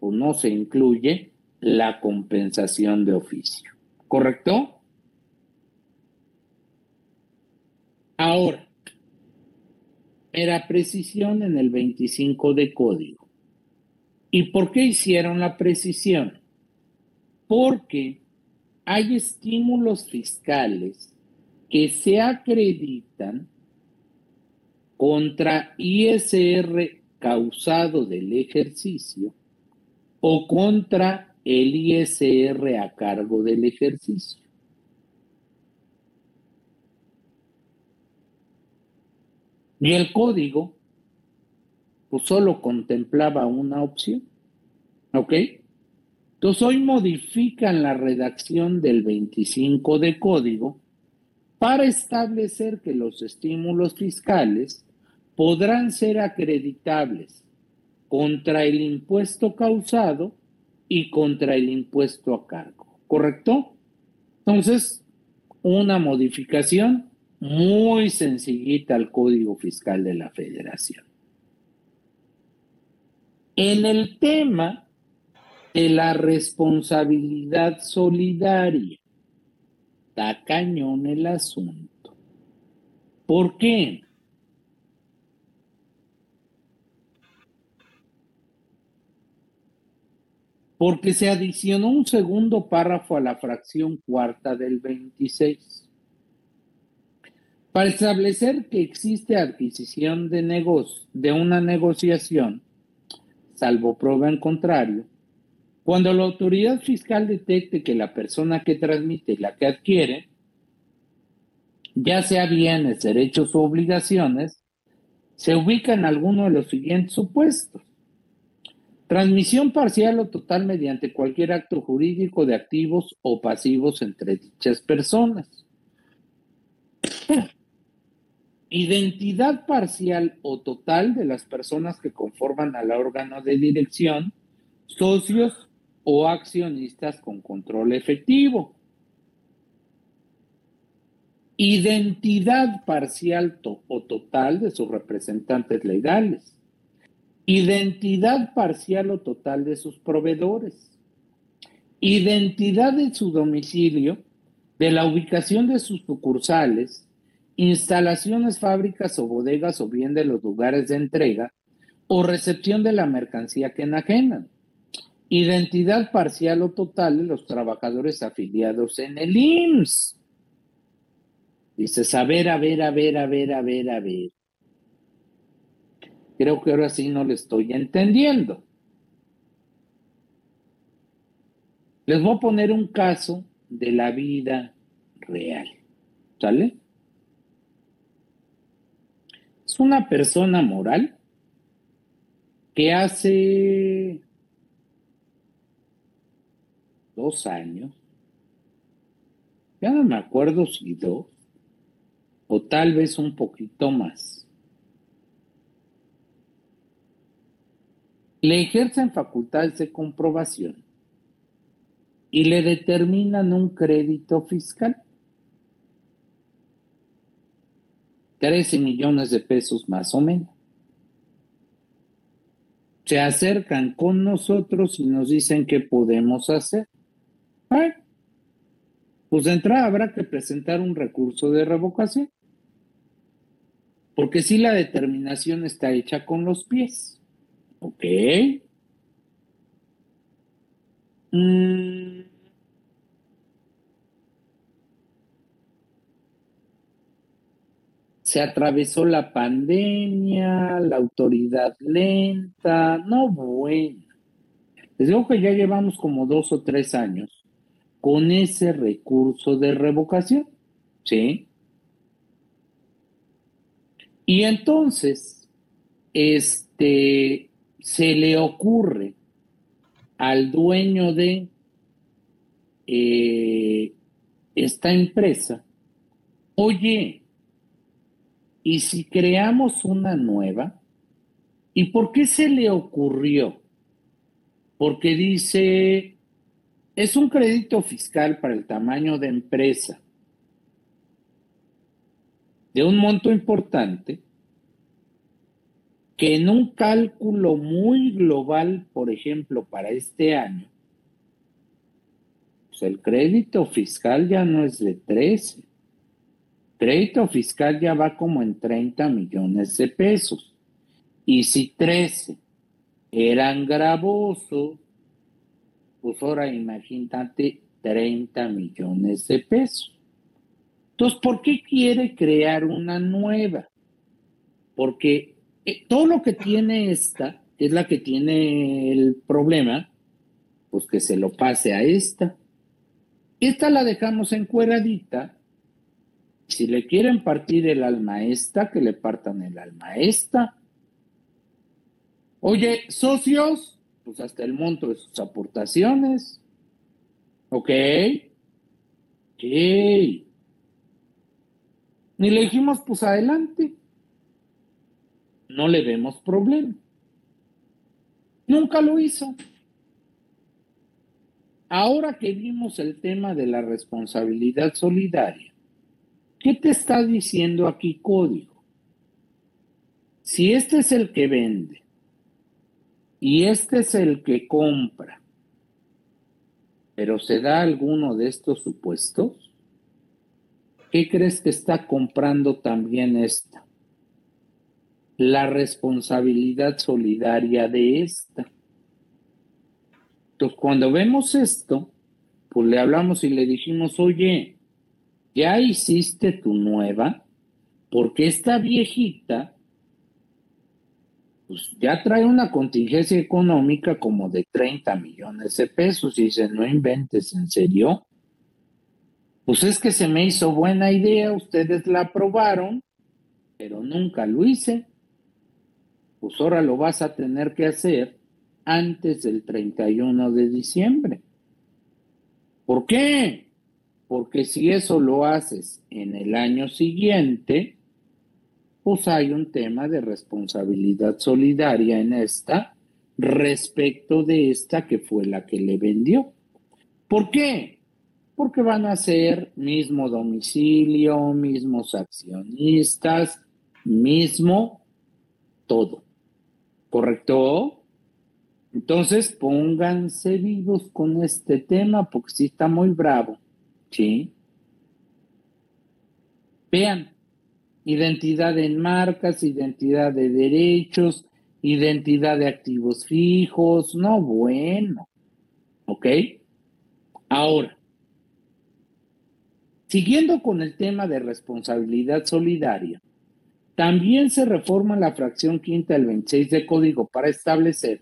pues no se incluye la compensación de oficio. ¿Correcto? Ahora, era precisión en el 25 de código. ¿Y por qué hicieron la precisión? Porque hay estímulos fiscales que se acreditan contra ISR causado del ejercicio o contra el ISR a cargo del ejercicio. Y el código pues solo contemplaba una opción. ¿Ok? Entonces hoy modifican la redacción del 25 de código para establecer que los estímulos fiscales podrán ser acreditables contra el impuesto causado y contra el impuesto a cargo. ¿Correcto? Entonces, una modificación muy sencillita al Código Fiscal de la Federación. En el tema de la responsabilidad solidaria, está cañón el asunto. ¿Por qué? Porque se adicionó un segundo párrafo a la fracción cuarta del 26 para establecer que existe adquisición de, una negociación, salvo prueba en contrario, cuando la autoridad fiscal detecte que la persona que transmite y la que adquiere, ya sea bienes, derechos o obligaciones, se ubica en alguno de los siguientes supuestos. Transmisión parcial o total mediante cualquier acto jurídico de activos o pasivos entre dichas personas. Identidad parcial o total de las personas que conforman al órgano de dirección, socios o accionistas con control efectivo. Identidad parcial o total de sus representantes legales Identidad parcial o total de sus proveedores. Identidad de su domicilio, de la ubicación de sus sucursales, instalaciones, fábricas o bodegas o bien de los lugares de entrega o recepción de la mercancía que enajenan. Identidad parcial o total de los trabajadores afiliados en el IMSS. Dices, a ver, a ver, a ver, a ver, a ver, a ver. Creo que ahora sí no le estoy entendiendo. Les voy a poner un caso de la vida real. ¿Sale? Es una persona moral que hace dos años, ya no me acuerdo si dos, o tal vez un poquito más, le ejercen facultades de comprobación y le determinan un crédito fiscal. 13 millones de pesos más o menos. Se acercan con nosotros y nos dicen qué podemos hacer. pues de entrada habrá que presentar un recurso de revocación. Porque si la determinación está hecha con los pies. Ok. Mm. Se atravesó la pandemia, la autoridad lenta, no buena. Les digo que ya llevamos como dos o tres años con ese recurso de revocación, ¿sí? Y entonces, este, se le ocurre al dueño de eh, esta empresa, oye, ¿y si creamos una nueva? ¿Y por qué se le ocurrió? Porque dice, es un crédito fiscal para el tamaño de empresa de un monto importante que en un cálculo muy global, por ejemplo, para este año, pues el crédito fiscal ya no es de 13. Crédito fiscal ya va como en 30 millones de pesos. Y si 13 eran gravosos, pues ahora imagínate 30 millones de pesos. Entonces, ¿por qué quiere crear una nueva? Porque eh, todo lo que tiene esta es la que tiene el problema, pues que se lo pase a esta. Esta la dejamos encueradita. Si le quieren partir el alma a esta, que le partan el alma a esta. Oye, socios, pues hasta el monto de sus aportaciones. ¿Ok? Ok. Ni le dijimos, pues adelante. No le vemos problema. Nunca lo hizo. Ahora que vimos el tema de la responsabilidad solidaria, ¿qué te está diciendo aquí código? Si este es el que vende y este es el que compra, pero se da alguno de estos supuestos, ¿Qué crees que está comprando también esta? La responsabilidad solidaria de esta. Entonces, cuando vemos esto, pues le hablamos y le dijimos, oye, ya hiciste tu nueva, porque esta viejita, pues ya trae una contingencia económica como de 30 millones de pesos. Y dice, no inventes, ¿en serio? Pues es que se me hizo buena idea, ustedes la aprobaron, pero nunca lo hice. Pues ahora lo vas a tener que hacer antes del 31 de diciembre. ¿Por qué? Porque si eso lo haces en el año siguiente, pues hay un tema de responsabilidad solidaria en esta respecto de esta que fue la que le vendió. ¿Por qué? porque van a ser mismo domicilio, mismos accionistas, mismo todo. ¿Correcto? Entonces pónganse vivos con este tema porque sí está muy bravo. ¿Sí? Vean, identidad en marcas, identidad de derechos, identidad de activos fijos, no bueno. ¿Ok? Ahora, Siguiendo con el tema de responsabilidad solidaria, también se reforma la fracción quinta del 26 de código para establecer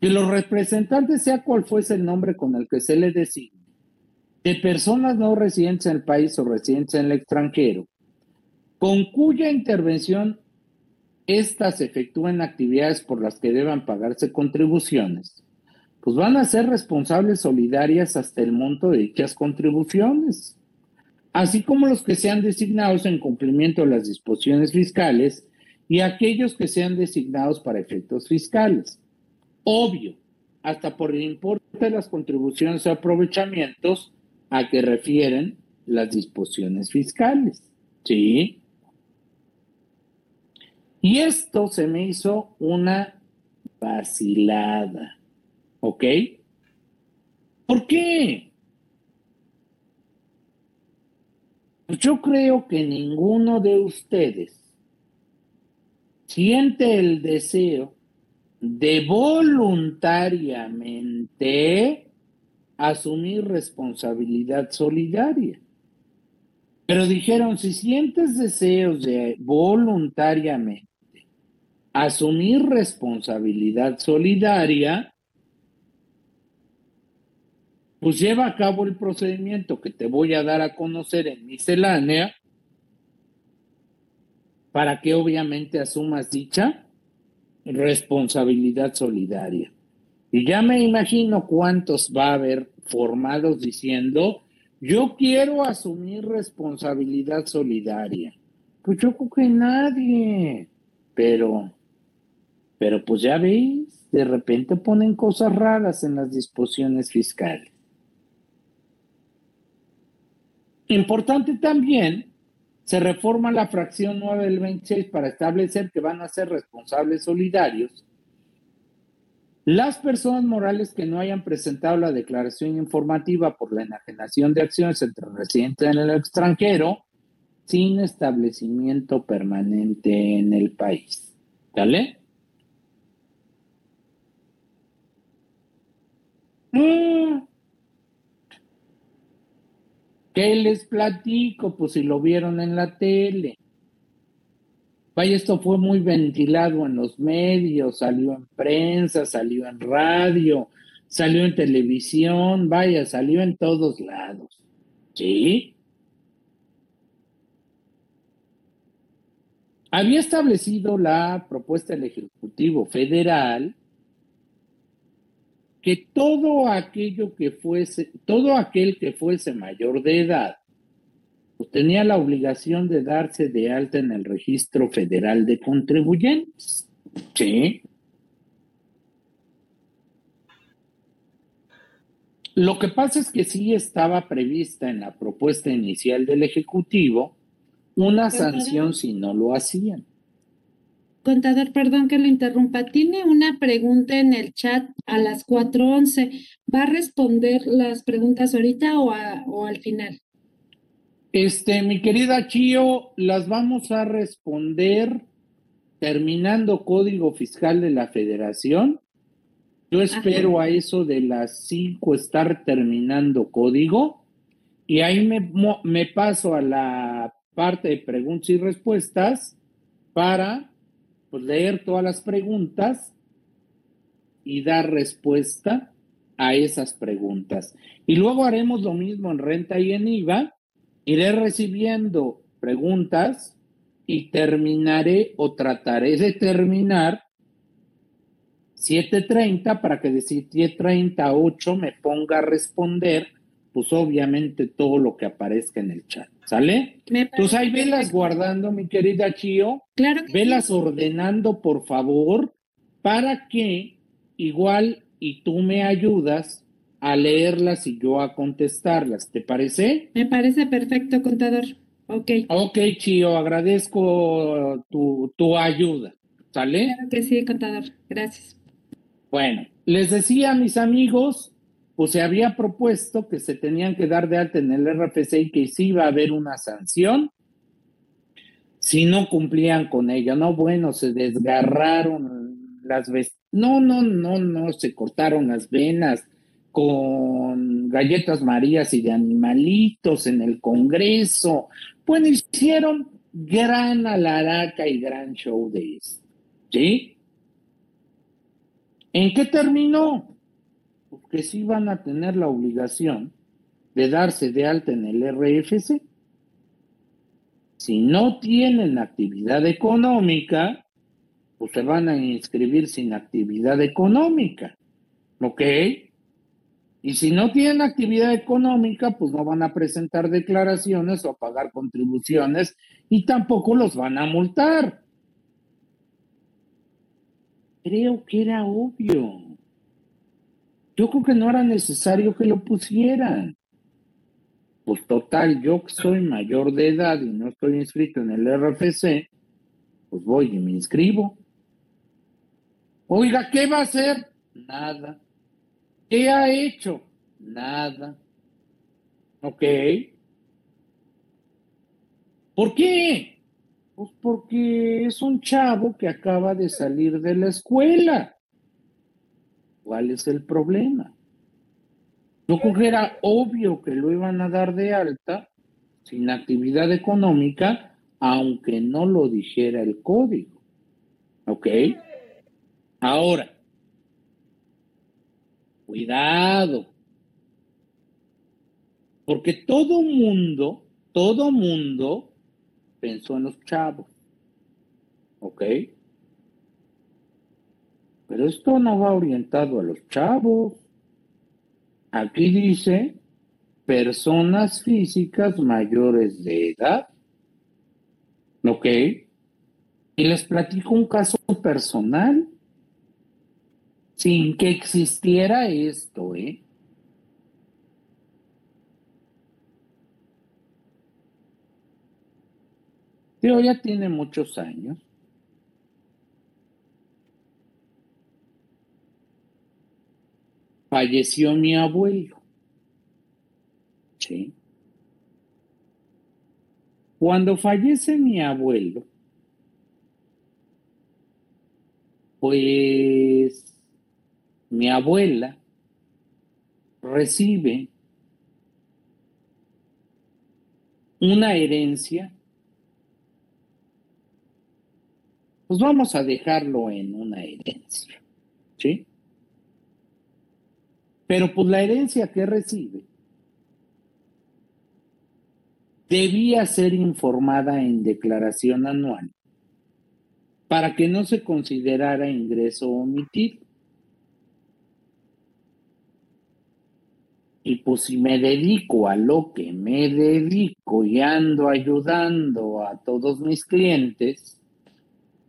que los representantes, sea cual fuese el nombre con el que se les designe, de personas no residentes en el país o residentes en el extranjero, con cuya intervención éstas efectúen actividades por las que deban pagarse contribuciones, pues van a ser responsables solidarias hasta el monto de dichas contribuciones así como los que sean designados en cumplimiento de las disposiciones fiscales y aquellos que sean designados para efectos fiscales. Obvio, hasta por el importe de las contribuciones o aprovechamientos a que refieren las disposiciones fiscales. ¿Sí? Y esto se me hizo una vacilada. ¿Ok? ¿Por qué? Pues yo creo que ninguno de ustedes siente el deseo de voluntariamente asumir responsabilidad solidaria. Pero dijeron, si sientes deseos de voluntariamente asumir responsabilidad solidaria, pues lleva a cabo el procedimiento que te voy a dar a conocer en miscelánea para que obviamente asumas dicha responsabilidad solidaria. Y ya me imagino cuántos va a haber formados diciendo, yo quiero asumir responsabilidad solidaria. Pues yo creo que nadie, pero, pero pues ya veis, de repente ponen cosas raras en las disposiciones fiscales. Importante también, se reforma la fracción 9 del 26 para establecer que van a ser responsables solidarios las personas morales que no hayan presentado la declaración informativa por la enajenación de acciones entre residentes en el extranjero sin establecimiento permanente en el país. ¿Vale? Mm. ¿Qué les platico? Pues si lo vieron en la tele. Vaya, esto fue muy ventilado en los medios, salió en prensa, salió en radio, salió en televisión, vaya, salió en todos lados. ¿Sí? Había establecido la propuesta del Ejecutivo Federal que todo aquello que fuese, todo aquel que fuese mayor de edad pues tenía la obligación de darse de alta en el registro federal de contribuyentes. Sí. Lo que pasa es que sí estaba prevista en la propuesta inicial del Ejecutivo una sanción si no lo hacían. Contador, perdón que lo interrumpa. Tiene una pregunta en el chat a las 4.11. ¿Va a responder las preguntas ahorita o, o al final? Este, mi querida Chio, las vamos a responder terminando código fiscal de la federación. Yo espero a eso de las 5 estar terminando código y ahí me, me paso a la parte de preguntas y respuestas para pues, leer todas las preguntas y dar respuesta a esas preguntas. Y luego haremos lo mismo en renta y en IVA Iré recibiendo preguntas y terminaré o trataré de terminar 7.30 para que de 7.30 a 8 me ponga a responder, pues obviamente todo lo que aparezca en el chat. ¿Sale? Entonces ahí velas guardando, mi querida Chio. Claro. velas ordenando, por favor, para que igual y tú me ayudas a leerlas y yo a contestarlas. ¿Te parece? Me parece perfecto, contador. Ok. Ok, Chio, agradezco tu, tu ayuda. ¿Sale? Claro que sí, contador. Gracias. Bueno, les decía a mis amigos, pues se había propuesto que se tenían que dar de alta en el RFC y que sí iba a haber una sanción si no cumplían con ella. No, bueno, se desgarraron las. No, no, no, no, se cortaron las venas con galletas marías y de animalitos en el Congreso. Bueno, hicieron gran alaraca y gran show de eso. ¿Sí? ¿En qué terminó? Porque sí van a tener la obligación de darse de alta en el RFC. Si no tienen actividad económica, pues se van a inscribir sin actividad económica. ¿Ok? Y si no tienen actividad económica, pues no van a presentar declaraciones o a pagar contribuciones y tampoco los van a multar. Creo que era obvio. Yo creo que no era necesario que lo pusieran. Pues total, yo que soy mayor de edad y no estoy inscrito en el RFC, pues voy y me inscribo. Oiga, ¿qué va a hacer? Nada. ¿Qué ha hecho? Nada. ¿Ok? ¿Por qué? Pues porque es un chavo que acaba de salir de la escuela. ¿Cuál es el problema? Que era obvio que lo iban a dar de alta sin actividad económica, aunque no lo dijera el código. ¿Ok? Ahora, cuidado, porque todo mundo, todo mundo pensó en los chavos. ¿Ok? Pero esto no va orientado a los chavos. Aquí dice personas físicas mayores de edad. ¿Ok? Y les platico un caso personal sin que existiera esto, ¿eh? Tío ya tiene muchos años. Falleció mi abuelo. Sí. Cuando fallece mi abuelo, pues mi abuela recibe una herencia, pues vamos a dejarlo en una herencia, ¿sí? Pero pues la herencia que recibe debía ser informada en declaración anual para que no se considerara ingreso omitido. Y pues si me dedico a lo que me dedico y ando ayudando a todos mis clientes,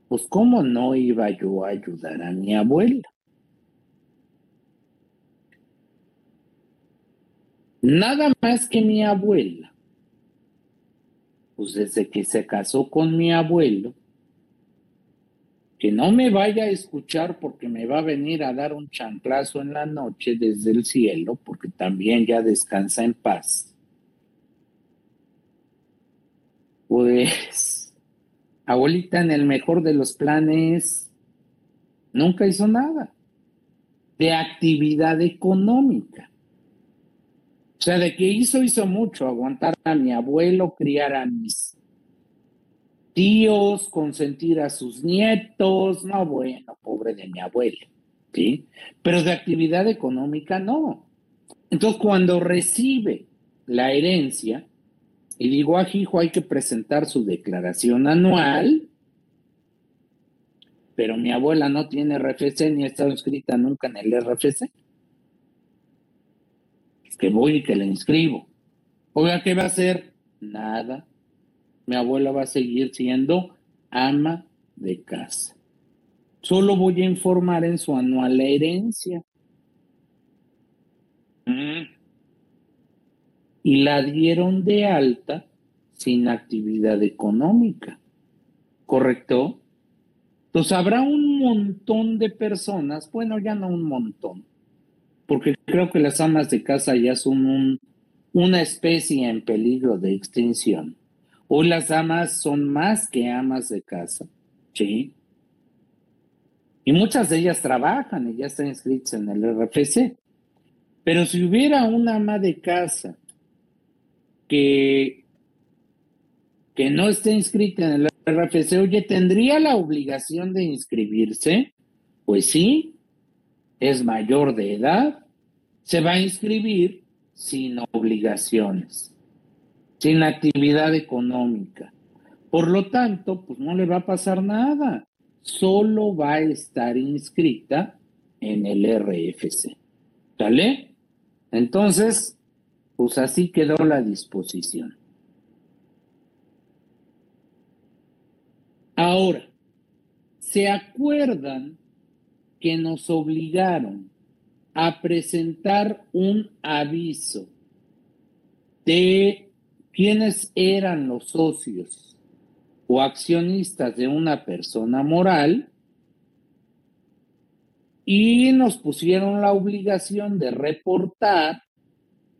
pues cómo no iba yo a ayudar a mi abuela. Nada más que mi abuela, pues desde que se casó con mi abuelo, que no me vaya a escuchar porque me va a venir a dar un chanclazo en la noche desde el cielo, porque también ya descansa en paz. Pues, abuelita, en el mejor de los planes, nunca hizo nada de actividad económica. O sea, de que hizo, hizo mucho, aguantar a mi abuelo, criar a mis tíos, consentir a sus nietos, no, bueno, pobre de mi abuelo, ¿sí? Pero de actividad económica no. Entonces, cuando recibe la herencia, y digo, a ah, hijo, hay que presentar su declaración anual, pero mi abuela no tiene RFC ni ha estado inscrita nunca en el RFC que voy y que le inscribo. Oiga, ¿qué va a hacer? Nada. Mi abuela va a seguir siendo ama de casa. Solo voy a informar en su anual la herencia. Mm. Y la dieron de alta sin actividad económica. ¿Correcto? Entonces habrá un montón de personas, bueno, ya no un montón, porque creo que las amas de casa ya son una especie en peligro de extinción. Hoy las amas son más que amas de casa, ¿sí? Y muchas de ellas trabajan y ya están inscritas en el RFC. Pero si hubiera una ama de casa que, que no esté inscrita en el RFC, oye, ¿tendría la obligación de inscribirse? Pues sí, es mayor de edad, se va a inscribir sin obligaciones, sin actividad económica. Por lo tanto, pues no le va a pasar nada, solo va a estar inscrita en el RFC. ¿Sale? Entonces, pues así quedó la disposición. Ahora, ¿se acuerdan que nos obligaron a presentar un aviso de quiénes eran los socios o accionistas de una persona moral y nos pusieron la obligación de reportar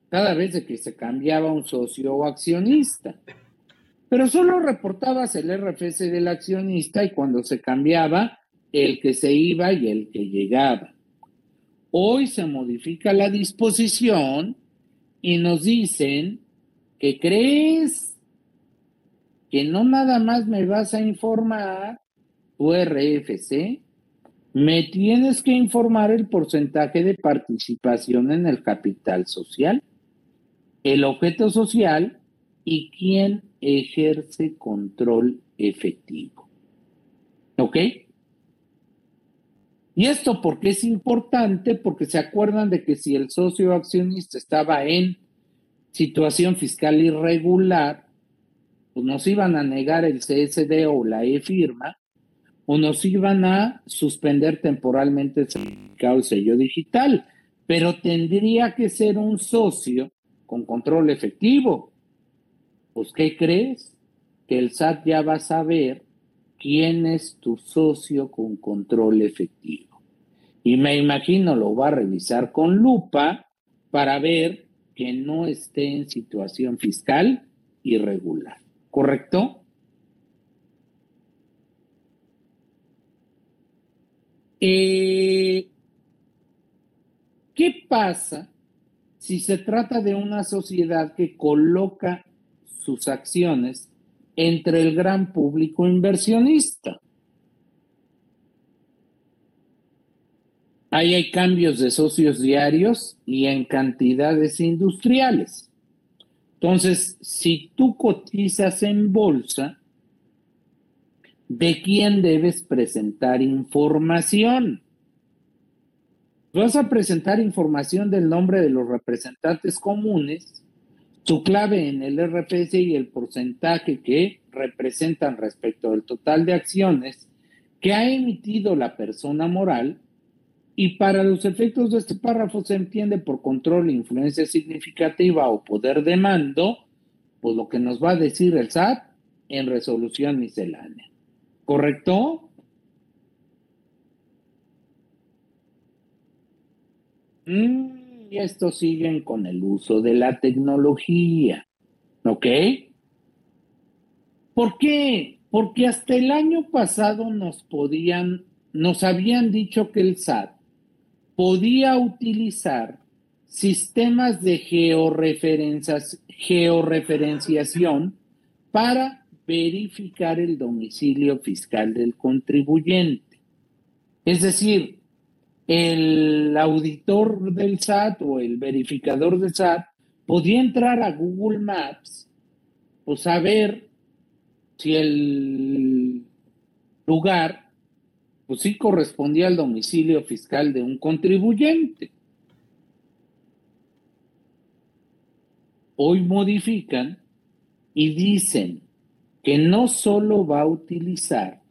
cada vez que se cambiaba un socio o accionista. Pero solo reportabas el RFC del accionista y cuando se cambiaba el que se iba y el que llegaba. Hoy se modifica la disposición y nos dicen que crees que no nada más me vas a informar tu RFC, me tienes que informar el porcentaje de participación en el capital social, el objeto social y quién ejerce control efectivo. ¿Ok? Y esto porque es importante, porque se acuerdan de que si el socio accionista estaba en situación fiscal irregular, pues nos iban a negar el CSD o la E-firma, o nos iban a suspender temporalmente el certificado el sello digital, pero tendría que ser un socio con control efectivo. Pues, ¿qué crees? Que el SAT ya va a saber quién es tu socio con control efectivo. Y me imagino lo va a revisar con lupa para ver que no esté en situación fiscal irregular. ¿Correcto? Eh, ¿Qué pasa si se trata de una sociedad que coloca sus acciones entre el gran público inversionista? Ahí hay cambios de socios diarios y en cantidades industriales. Entonces, si tú cotizas en bolsa, ¿de quién debes presentar información? Vas a presentar información del nombre de los representantes comunes, su clave en el RPC y el porcentaje que representan respecto del total de acciones que ha emitido la persona moral y para los efectos de este párrafo se entiende por control, influencia significativa o poder de mando, pues lo que nos va a decir el SAT en resolución miscelánea. ¿Correcto? Mm, y esto siguen con el uso de la tecnología. ¿Ok? ¿Por qué? Porque hasta el año pasado nos podían, nos habían dicho que el SAT podía utilizar sistemas de georreferenciación para verificar el domicilio fiscal del contribuyente. Es decir, el auditor del SAT o el verificador del SAT podía entrar a Google Maps, pues saber si el lugar pues sí correspondía al domicilio fiscal de un contribuyente. Hoy modifican y dicen que no solo va a utilizar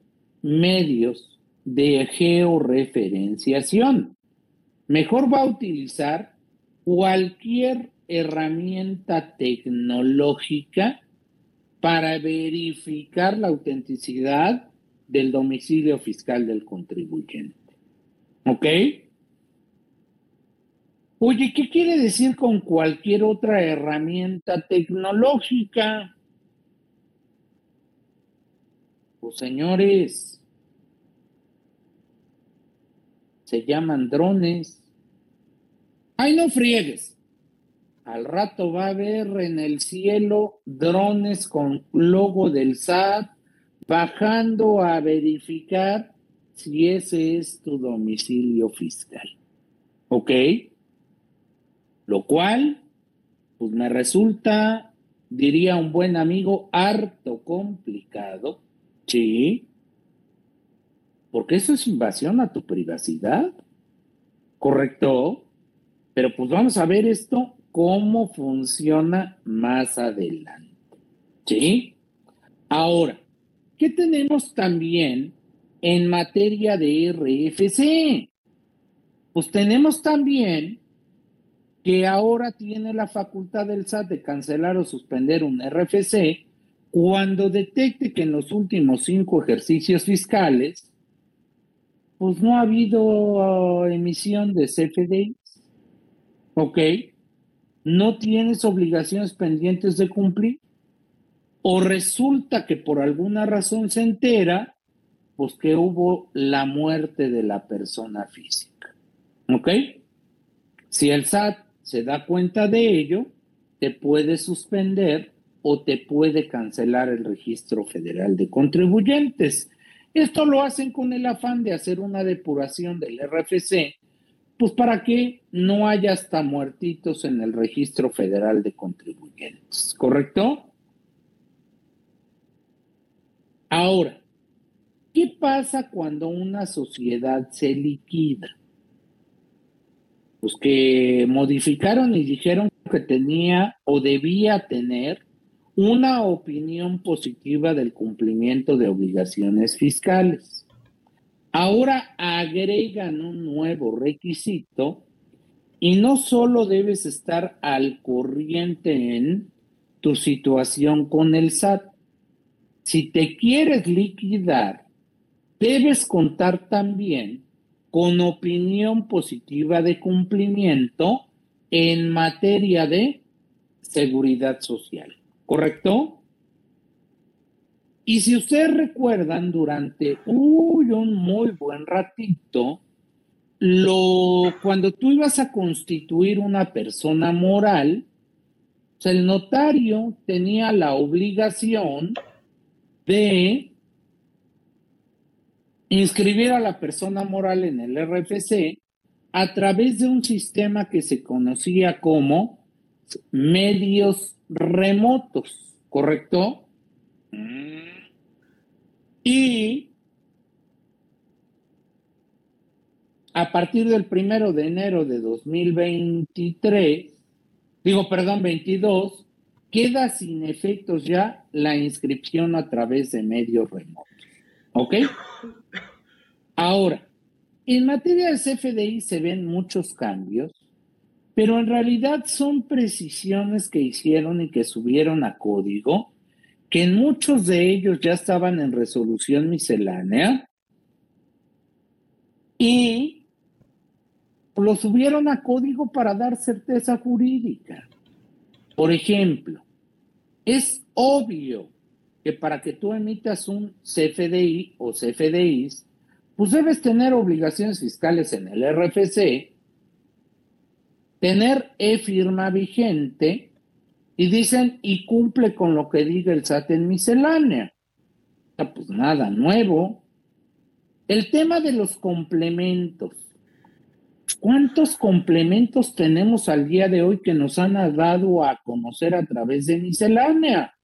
medios de georreferenciación, mejor va a utilizar cualquier herramienta tecnológica para verificar la autenticidad del domicilio fiscal del contribuyente. ¿Ok? Oye, ¿qué quiere decir con cualquier otra herramienta tecnológica? Pues señores, se llaman drones. Ay, no friegues. Al rato va a haber en el cielo drones con logo del SAT, bajando a verificar si ese es tu domicilio fiscal. ¿Ok? Lo cual, pues me resulta, diría un buen amigo, harto complicado, ¿sí? Porque eso es invasión a tu privacidad, ¿correcto? Pero pues vamos a ver esto, cómo funciona más adelante, ¿sí? Ahora, ¿Qué tenemos también en materia de RFC? Pues tenemos también que ahora tiene la facultad del SAT de cancelar o suspender un RFC cuando detecte que en los últimos cinco ejercicios fiscales, pues no ha habido uh, emisión de CFDIs. ¿Ok? No tienes obligaciones pendientes de cumplir o resulta que por alguna razón se entera, pues que hubo la muerte de la persona física. ¿Ok? Si el SAT se da cuenta de ello, te puede suspender o te puede cancelar el registro federal de contribuyentes. Esto lo hacen con el afán de hacer una depuración del RFC, pues para que no haya hasta muertitos en el registro federal de contribuyentes, ¿correcto? Ahora, ¿qué pasa cuando una sociedad se liquida? Pues que modificaron y dijeron que tenía o debía tener una opinión positiva del cumplimiento de obligaciones fiscales. Ahora agregan un nuevo requisito y no solo debes estar al corriente en tu situación con el SAT. Si te quieres liquidar, debes contar también con opinión positiva de cumplimiento en materia de seguridad social. ¿correcto? Y si ustedes recuerdan, durante un muy buen ratito, lo, cuando tú ibas a constituir una persona moral, el notario tenía la obligación de inscribir a la persona moral en el RFC a través de un sistema que se conocía como medios remotos, ¿correcto? Y a partir del primero de enero de 2023, digo, perdón, 22, queda sin efectos ya la inscripción a través de medios remotos. ¿Ok? Ahora, en materia de CFDI se ven muchos cambios pero en realidad son precisiones que hicieron y que subieron a código, que en muchos de ellos ya estaban en resolución miscelánea y lo subieron a código para dar certeza jurídica. Por ejemplo, es obvio que para que tú emitas un CFDI o CFDIs, pues debes tener obligaciones fiscales en el RFC tener e-firma vigente y dicen y cumple con lo que diga el SAT en miscelánea. Pues nada nuevo. El tema de los complementos. ¿Cuántos complementos tenemos al día de hoy que nos han dado a conocer a través de miscelánea?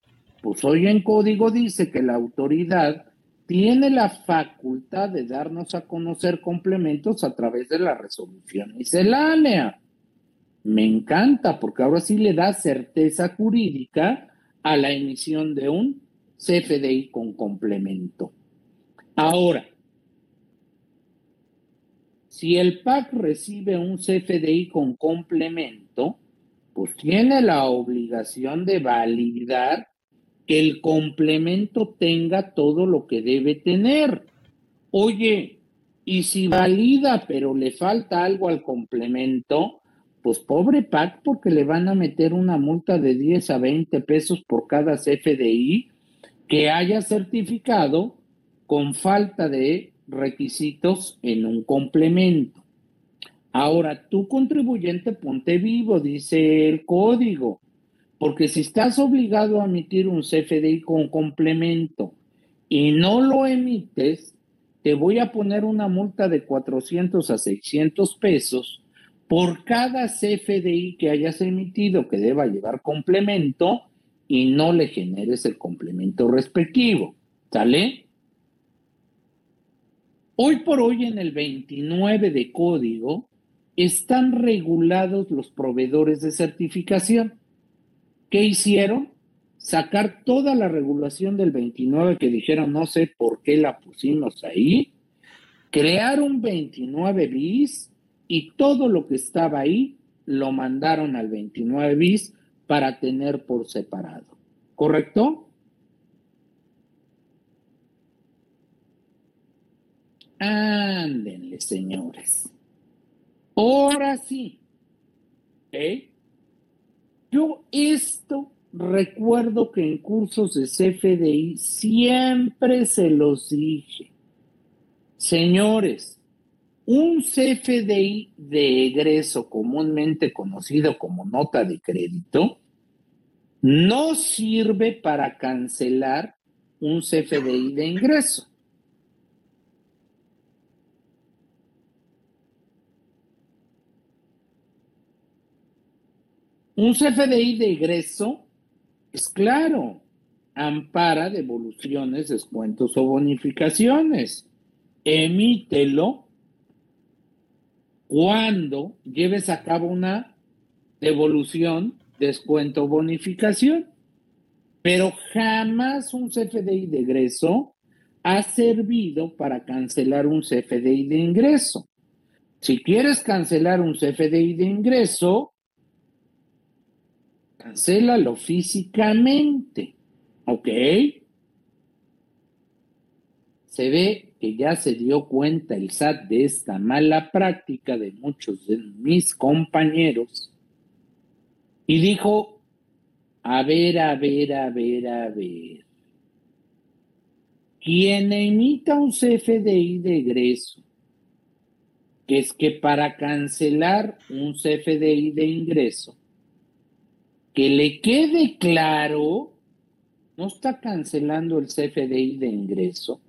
Pues hoy en código dice que la autoridad tiene la facultad de darnos a conocer complementos a través de la resolución miscelánea. Me encanta porque ahora sí le da certeza jurídica a la emisión de un CFDI con complemento. Ahora, si el PAC recibe un CFDI con complemento, pues tiene la obligación de validar que el complemento tenga todo lo que debe tener. Oye, y si valida pero le falta algo al complemento, pues pobre PAC porque le van a meter una multa de 10 a 20 pesos por cada CFDI que haya certificado con falta de requisitos en un complemento. Ahora, tu contribuyente ponte vivo, dice el código, porque si estás obligado a emitir un CFDI con complemento y no lo emites, te voy a poner una multa de 400 a 600 pesos por cada CFDI que hayas emitido que deba llevar complemento y no le generes el complemento respectivo. ¿Sale? Hoy por hoy en el 29 de código están regulados los proveedores de certificación. ¿Qué hicieron? Sacar toda la regulación del 29 que dijeron no sé por qué la pusimos ahí, crear un 29 bis y todo lo que estaba ahí lo mandaron al 29 bis para tener por separado. ¿Correcto? Ándenle, señores. Ahora sí. ¿Eh? Yo esto recuerdo que en cursos de CFDI siempre se los dije. Señores, un CFDI de egreso comúnmente conocido como nota de crédito no sirve para cancelar un CFDI de ingreso. Un CFDI de ingreso es claro, ampara devoluciones, descuentos o bonificaciones. Emítelo cuando lleves a cabo una devolución, descuento o bonificación. Pero jamás un CFDI de egreso ha servido para cancelar un CFDI de ingreso. Si quieres cancelar un CFDI de ingreso, cancélalo físicamente. ¿Ok? Se ve que ya se dio cuenta el SAT de esta mala práctica de muchos de mis compañeros y dijo, a ver, a ver, a ver, a ver. Quien emita un CFDI de egreso, que es que para cancelar un CFDI de ingreso, que le quede claro, no está cancelando el CFDI de ingreso.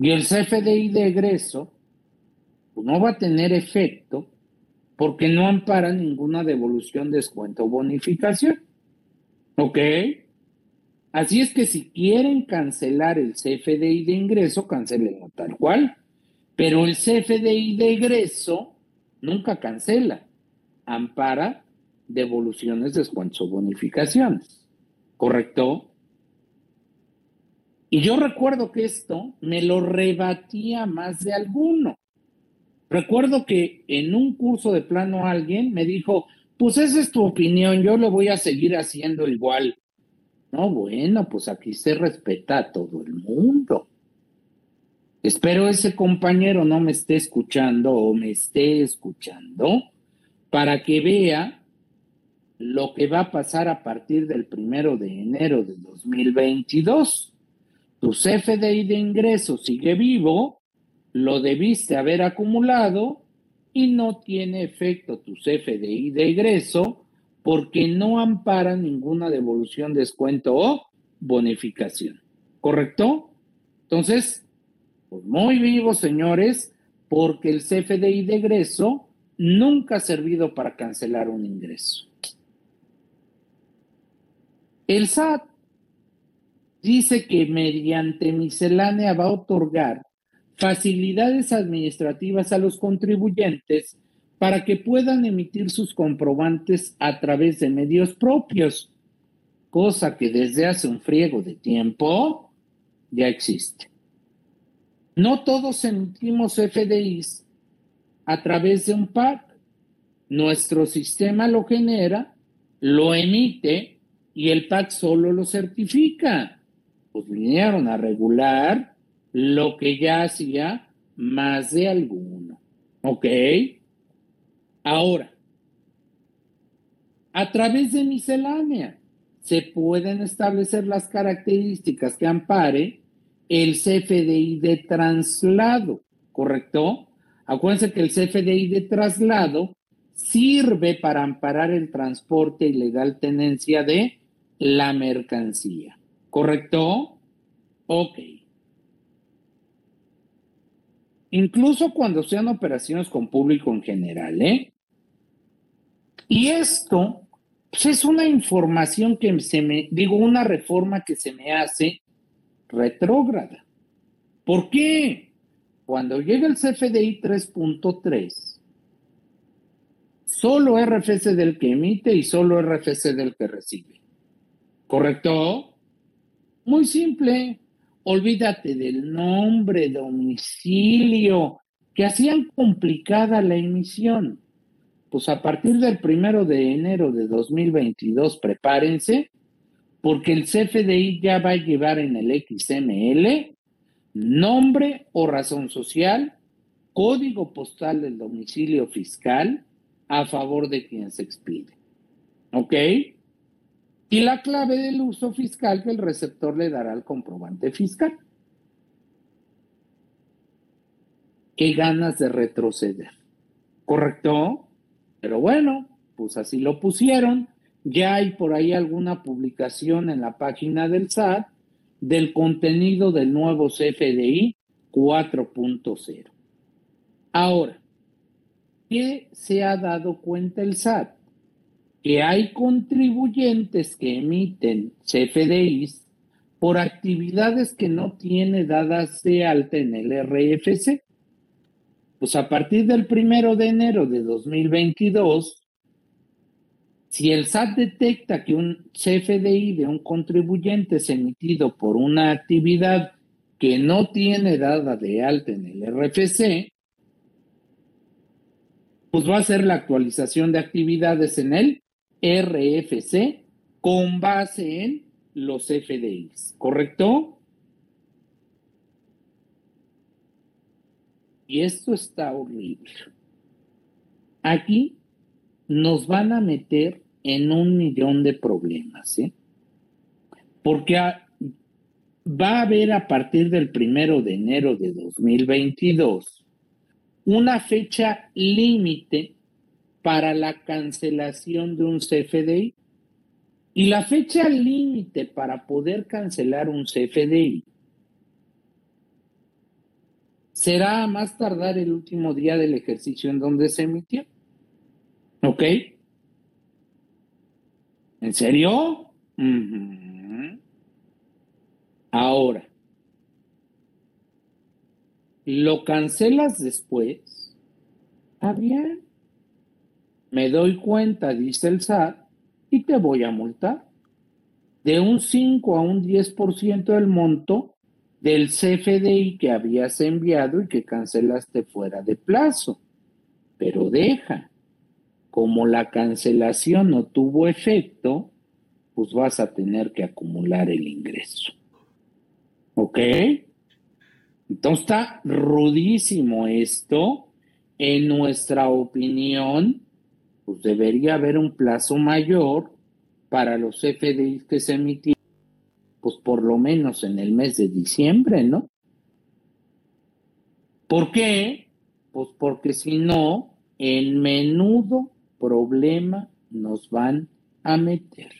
Y el CFDI de egreso pues, no va a tener efecto porque no ampara ninguna devolución, descuento o bonificación. ¿Ok? Así es que si quieren cancelar el CFDI de ingreso, cancelenlo tal cual. Pero el CFDI de egreso nunca cancela, ampara devoluciones, descuentos o bonificaciones. ¿Correcto? Y yo recuerdo que esto me lo rebatía más de alguno. Recuerdo que en un curso de plano alguien me dijo, pues esa es tu opinión, yo lo voy a seguir haciendo igual. No, bueno, pues aquí se respeta a todo el mundo. Espero ese compañero no me esté escuchando o me esté escuchando para que vea lo que va a pasar a partir del primero de enero de 2022. Tu CFDI de ingreso sigue vivo, lo debiste haber acumulado y no tiene efecto tu CFDI de ingreso porque no ampara ninguna devolución, descuento o bonificación. ¿Correcto? Entonces, pues muy vivo, señores, porque el CFDI de ingreso nunca ha servido para cancelar un ingreso. El SAT dice que mediante miscelánea va a otorgar facilidades administrativas a los contribuyentes para que puedan emitir sus comprobantes a través de medios propios, cosa que desde hace un friego de tiempo ya existe. No todos emitimos FDIs a través de un PAC. Nuestro sistema lo genera, lo emite y el PAC solo lo certifica. Pues vinieron a regular lo que ya hacía más de alguno. ¿Ok? Ahora, a través de miscelánea se pueden establecer las características que ampare el CFDI de traslado, ¿correcto? Acuérdense que el CFDI de traslado sirve para amparar el transporte y legal tenencia de la mercancía. ¿Correcto? Ok. Incluso cuando sean operaciones con público en general, ¿eh? Y esto pues es una información que se me, digo, una reforma que se me hace retrógrada. ¿Por qué? Cuando llega el CFDI 3.3, solo RFC del que emite y solo RFC del que recibe. ¿Correcto? Muy simple. Olvídate del nombre, domicilio, que hacían complicada la emisión. Pues a partir del primero de enero de 2022, prepárense, porque el CFDI ya va a llevar en el XML nombre o razón social, código postal del domicilio fiscal a favor de quien se expide. ¿Ok? Y la clave del uso fiscal que el receptor le dará al comprobante fiscal. Qué ganas de retroceder. ¿Correcto? Pero bueno, pues así lo pusieron. ya hay por ahí alguna publicación en la página del SAT del contenido del nuevo CFDI 4.0. Ahora, ¿qué se ha dado cuenta el SAT? Que hay contribuyentes que emiten CFDIs por actividades que no tiene dadas de alta en el RFC. Pues a partir del primero de enero de 2022, si el SAT detecta que un CFDI de un contribuyente es emitido por una actividad que no tiene dada de alta en el RFC, pues va a hacer la actualización de actividades en el RFC con base en los CFDIs, ¿correcto? Y esto está horrible. Aquí nos van a meter en un millón de problemas, ¿eh? Porque va a haber a partir del primero de enero de 2022 una fecha límite para la cancelación de un CFDI. Y la fecha límite para poder cancelar un CFDI será a más tardar el último día del ejercicio en donde se emitió. ¿Ok? ¿En serio? Ahora, ¿lo cancelas después? Está. Me doy cuenta, dice el SAT, y te voy a multar. De un 5 a un 10% del monto del CFDI que habías enviado y que cancelaste fuera de plazo. Pero deja, como la cancelación no tuvo efecto, pues vas a tener que acumular el ingreso. ¿Ok? Entonces está rudísimo esto. En nuestra opinión, pues debería haber un plazo mayor para los FDIs que se emitieron, pues por lo menos en el mes de diciembre, ¿no? ¿Por qué? Pues porque si no, en menudo problema nos van a meter.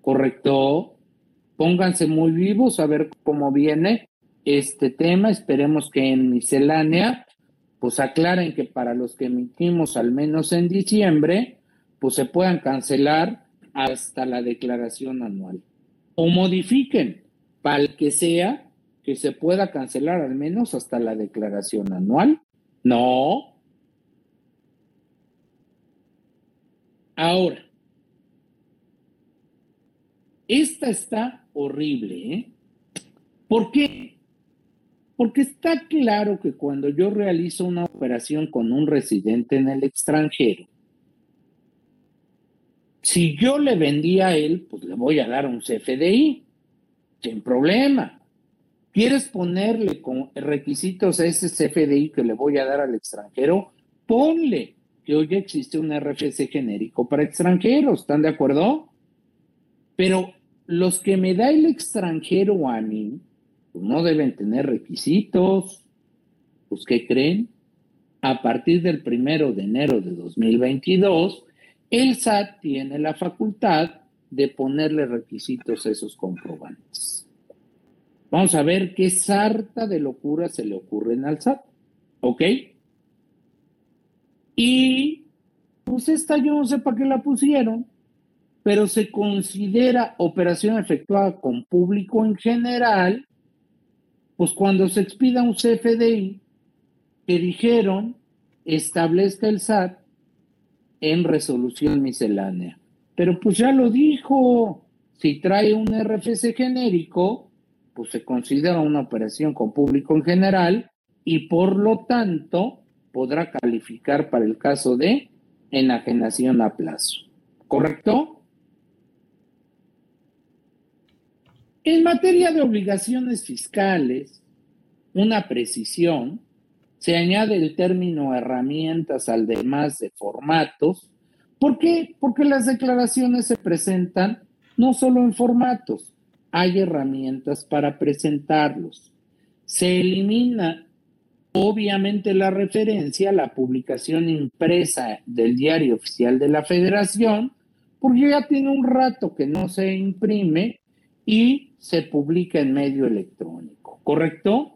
¿Correcto? Pónganse muy vivos a ver cómo viene este tema. Esperemos que en miscelánea, pues aclaren que para los que emitimos al menos en diciembre, pues se puedan cancelar hasta la declaración anual. O modifiquen para el que sea que se pueda cancelar al menos hasta la declaración anual. No, Ahora, esta está horrible, ¿eh? ¿Por qué? Porque está claro que cuando yo realizo una operación con un residente en el extranjero, si yo le vendía a él, pues le voy a dar un CFDI, sin problema. ¿Quieres ponerle con requisitos a ese CFDI que le voy a dar al extranjero? Ponle que hoy existe un RFC genérico para extranjeros, ¿están de acuerdo? Pero los que me da el extranjero a mí, pues no deben tener requisitos. Pues, ¿qué creen? A partir del primero de enero de 2022, el SAT tiene la facultad de ponerle requisitos a esos comprobantes. Vamos a ver qué sarta de locura se le ocurre al SAT. ¿Ok? Y pues esta yo no sé para qué la pusieron, pero se considera operación efectuada con público en general, pues cuando se expida un CFDI que dijeron establezca el SAT en resolución miscelánea. Pero pues ya lo dijo, si trae un RFC genérico, pues se considera una operación con público en general y por lo tanto podrá calificar para el caso de enajenación a plazo. ¿Correcto? En materia de obligaciones fiscales, una precisión, se añade el término herramientas al demás de formatos. ¿Por qué? Porque las declaraciones se presentan no solo en formatos, hay herramientas para presentarlos. Se elimina Obviamente la referencia a la publicación impresa del diario oficial de la federación, porque ya tiene un rato que no se imprime y se publica en medio electrónico, ¿correcto?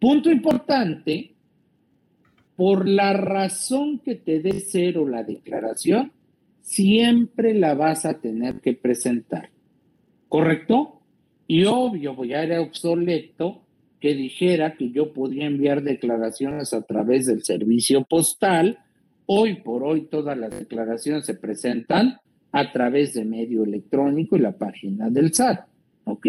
Punto importante, por la razón que te dé cero la declaración, siempre la vas a tener que presentar, ¿correcto? Y obvio, pues ya era obsoleto que dijera que yo podía enviar declaraciones a través del servicio postal. Hoy por hoy todas las declaraciones se presentan a través de medio electrónico y la página del SAT. ¿Ok?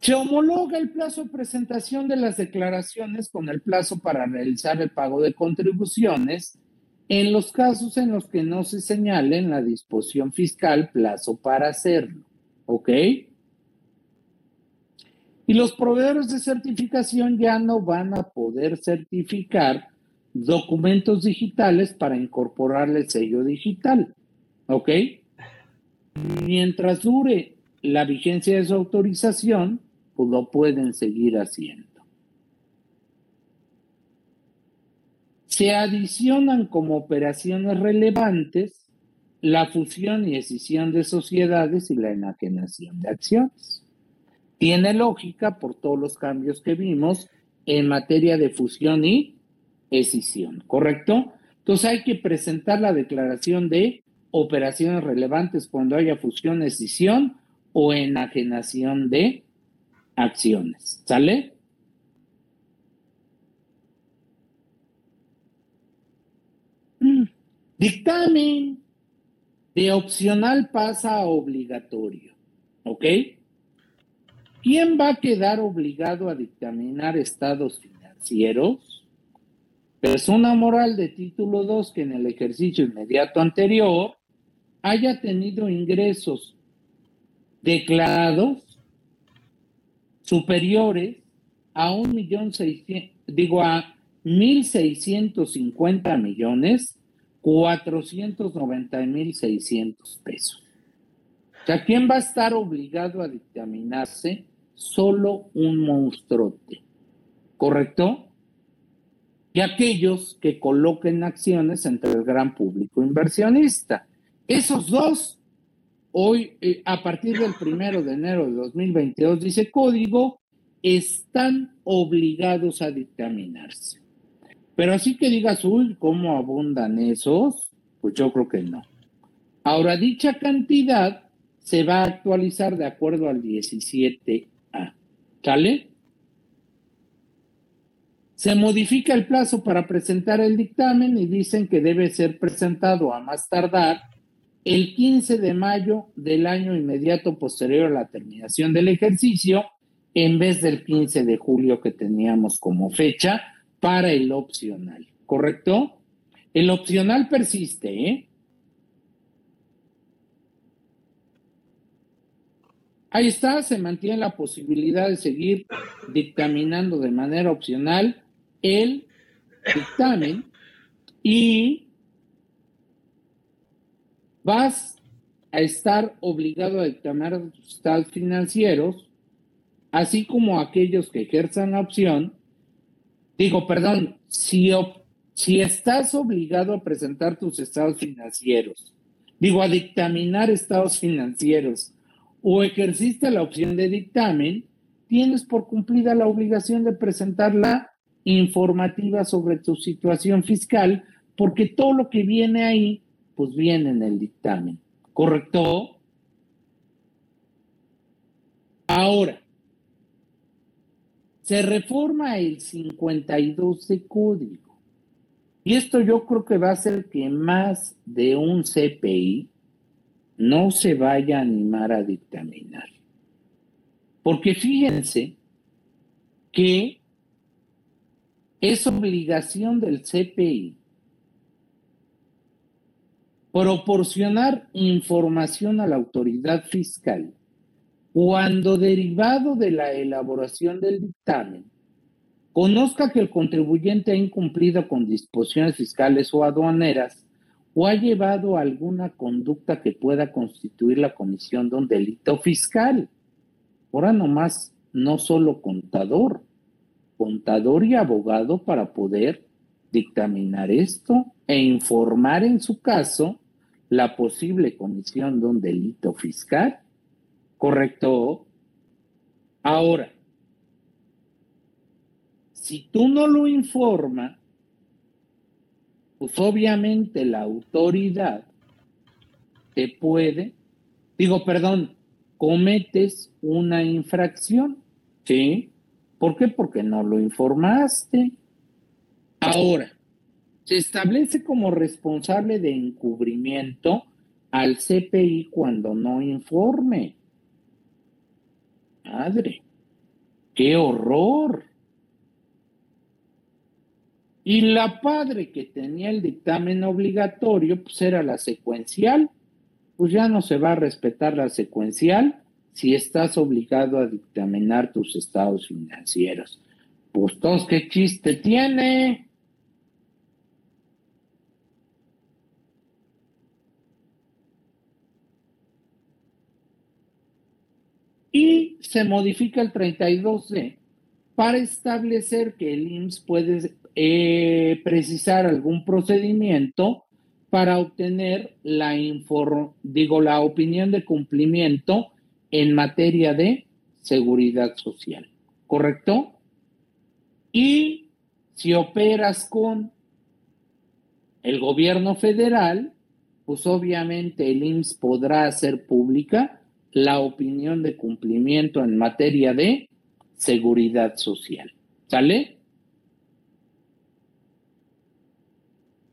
Se homologa el plazo de presentación de las declaraciones con el plazo para realizar el pago de contribuciones en los casos en los que no se señale en la disposición fiscal plazo para hacerlo. ¿Ok? Y los proveedores de certificación ya no van a poder certificar documentos digitales para incorporarle el sello digital. ¿Ok? Mientras dure la vigencia de su autorización, pues lo pueden seguir haciendo. Se adicionan como operaciones relevantes la fusión y escisión de sociedades y la enajenación de acciones tiene lógica por todos los cambios que vimos en materia de fusión y escisión, ¿correcto? Entonces hay que presentar la declaración de operaciones relevantes cuando haya fusión, escisión o enajenación de acciones, ¿sale? Mm. Dictamen de opcional pasa a obligatorio, ¿ok? ¿Quién va a quedar obligado a dictaminar estados financieros? Persona moral de título 2 que en el ejercicio inmediato anterior haya tenido ingresos declarados superiores a un millón seiscientos, digo a mil seiscientos cincuenta millones cuatrocientos noventa mil seiscientos pesos. O sea, ¿quién va a estar obligado a dictaminarse solo un monstruote, ¿correcto? Y aquellos que coloquen acciones entre el gran público inversionista. Esos dos, hoy, eh, a partir del primero de enero de 2022, dice código, están obligados a dictaminarse. Pero así que digas, uy, ¿cómo abundan esos? Pues yo creo que no. Ahora, dicha cantidad se va a actualizar de acuerdo al 17 ¿Sale? Se modifica el plazo para presentar el dictamen y dicen que debe ser presentado a más tardar el 15 de mayo del año inmediato posterior a la terminación del ejercicio, en vez del 15 de julio que teníamos como fecha para el opcional. ¿Correcto? El opcional persiste, ¿eh? Ahí está, se mantiene la posibilidad de seguir dictaminando de manera opcional el dictamen y vas a estar obligado a dictaminar tus estados financieros, así como aquellos que ejerzan la opción. Digo, perdón, si, si estás obligado a presentar tus estados financieros, digo, a dictaminar estados financieros o ejerciste la opción de dictamen, tienes por cumplida la obligación de presentar la informativa sobre tu situación fiscal, porque todo lo que viene ahí, pues viene en el dictamen. ¿Correcto? Ahora, se reforma el 52 de código. Y esto yo creo que va a ser que más de un CPI no se vaya a animar a dictaminar. Porque fíjense que es obligación del CPI proporcionar información a la autoridad fiscal cuando derivado de la elaboración del dictamen conozca que el contribuyente ha incumplido con disposiciones fiscales o aduaneras o ha llevado alguna conducta que pueda constituir la comisión de un delito fiscal. Ahora nomás, no solo contador, contador y abogado para poder dictaminar esto e informar en su caso la posible comisión de un delito fiscal. ¿Correcto? Ahora, si tú no lo informas, pues obviamente la autoridad te puede, digo, perdón, cometes una infracción, ¿sí? ¿Por qué? Porque no lo informaste. Ahora, se establece como responsable de encubrimiento al CPI cuando no informe. Madre, qué horror. Y la padre que tenía el dictamen obligatorio, pues era la secuencial. Pues ya no se va a respetar la secuencial si estás obligado a dictaminar tus estados financieros. Pues todos, ¿qué chiste tiene? Y se modifica el 32D para establecer que el IMSS puede eh, precisar algún procedimiento para obtener la, digo, la opinión de cumplimiento en materia de seguridad social. ¿Correcto? Y si operas con el gobierno federal, pues obviamente el IMSS podrá hacer pública la opinión de cumplimiento en materia de seguridad social. ¿Sale?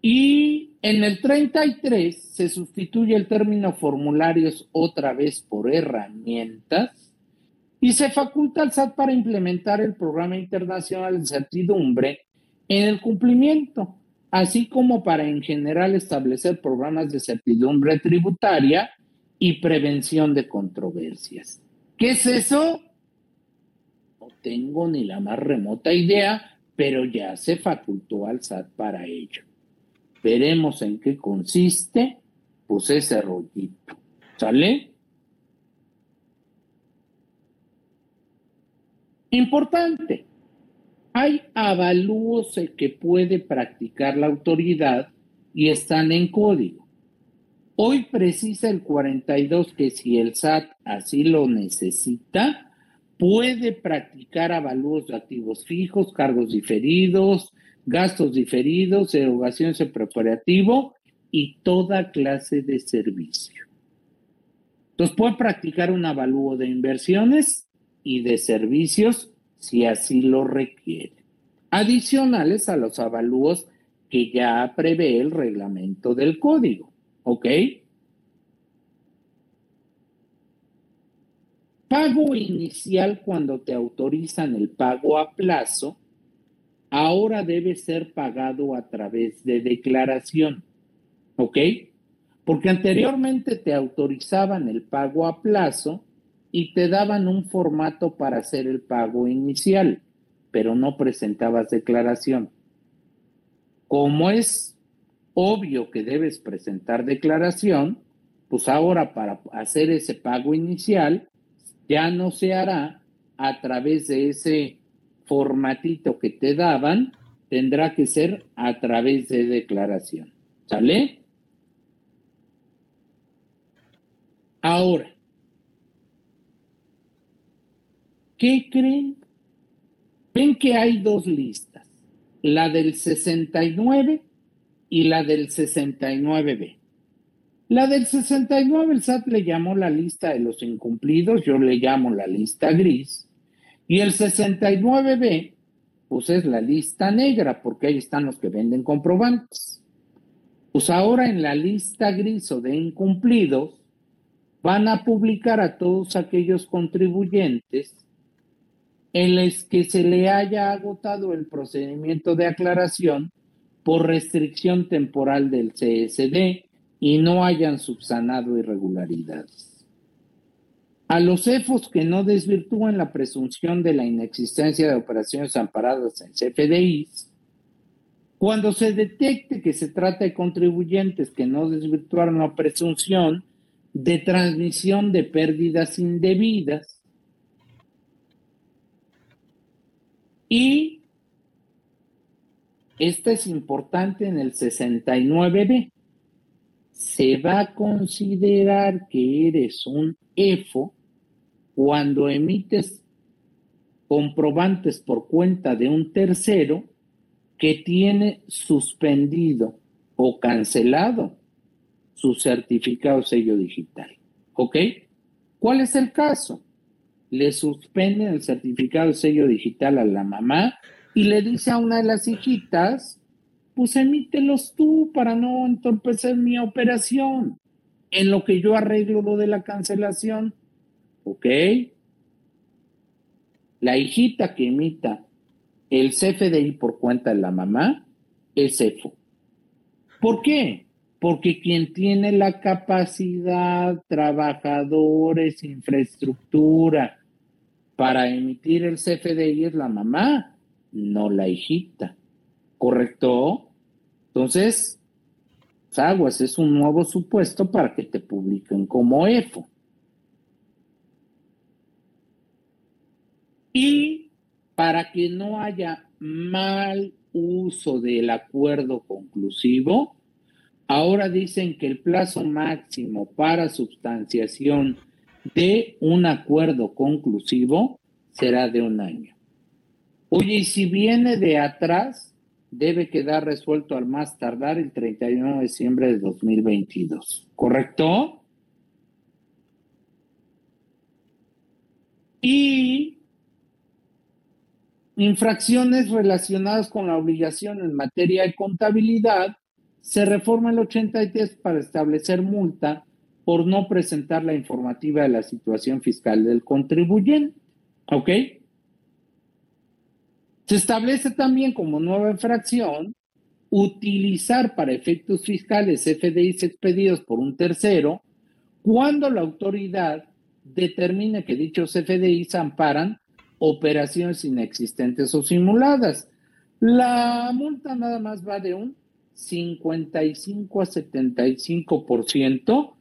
Y en el 33 se sustituye el término formularios otra vez por herramientas y se faculta al SAT para implementar el programa internacional de certidumbre en el cumplimiento, así como para en general establecer programas de certidumbre tributaria y prevención de controversias. ¿Qué es eso? No tengo ni la más remota idea, pero ya se facultó al SAT para ello veremos en qué consiste, pues ese rollito. ¿Sale? Importante. Hay avalúos que puede practicar la autoridad y están en código. Hoy precisa el 42 que si el SAT así lo necesita, puede practicar avalúos de activos fijos, cargos diferidos, gastos diferidos, erogaciones en preparativo y toda clase de servicio. Entonces puede practicar un avalúo de inversiones y de servicios si así lo requiere, adicionales a los avalúos que ya prevé el reglamento del código. ¿Ok? Pago inicial cuando te autorizan el pago a plazo ahora debe ser pagado a través de declaración. ¿Ok? Porque anteriormente te autorizaban el pago a plazo y te daban un formato para hacer el pago inicial, pero no presentabas declaración. Como es obvio que debes presentar declaración, pues ahora para hacer ese pago inicial ya no se hará a través de ese formatito que te daban tendrá que ser a través de declaración. ¿Sale? Ahora, ¿qué creen? Ven que hay dos listas, la del 69 y la del 69B. La del 69 el SAT le llamó la lista de los incumplidos, yo le llamo la lista gris, y el 69B, pues es la lista negra, porque ahí están los que venden comprobantes. Pues ahora en la lista gris o de incumplidos, van a publicar a todos aquellos contribuyentes en los que se le haya agotado el procedimiento de aclaración por restricción temporal del CSD y no hayan subsanado irregularidades. A los EFOS que no desvirtúen la presunción de la inexistencia de operaciones amparadas en CFDIs, cuando se detecte que se trata de contribuyentes que no desvirtuaron la presunción de transmisión de pérdidas indebidas y esta es importante en el 69B. Se va a considerar que eres un EFO cuando emites comprobantes por cuenta de un tercero que tiene suspendido o cancelado su certificado sello digital. ¿Ok? ¿Cuál es el caso? Le suspenden el certificado sello digital a la mamá y le dice a una de las hijitas, pues emítelos tú para no entorpecer mi operación. En lo que yo arreglo lo de la cancelación, ¿ok? La hijita que emita el CFDI por cuenta de la mamá es EFO. ¿Por qué? Porque quien tiene la capacidad, trabajadores, infraestructura para emitir el CFDI es la mamá no la hijita. ¿Correcto? Entonces, aguas es un nuevo supuesto para que te publiquen como EFO. Y para que no haya mal uso del acuerdo conclusivo, ahora dicen que el plazo máximo para substanciación de un acuerdo conclusivo será de un año. Oye, y si viene de atrás, debe quedar resuelto al más tardar el 31 de diciembre de 2022, ¿correcto? Y infracciones relacionadas con la obligación en materia de contabilidad, se reforma el 83 para establecer multa por no presentar la informativa de la situación fiscal del contribuyente. ¿Ok? Se establece también como nueva infracción utilizar para efectos fiscales FDIs expedidos por un tercero cuando la autoridad determine que dichos FDIs amparan operaciones inexistentes o simuladas. La multa nada más va de un 55 a 75%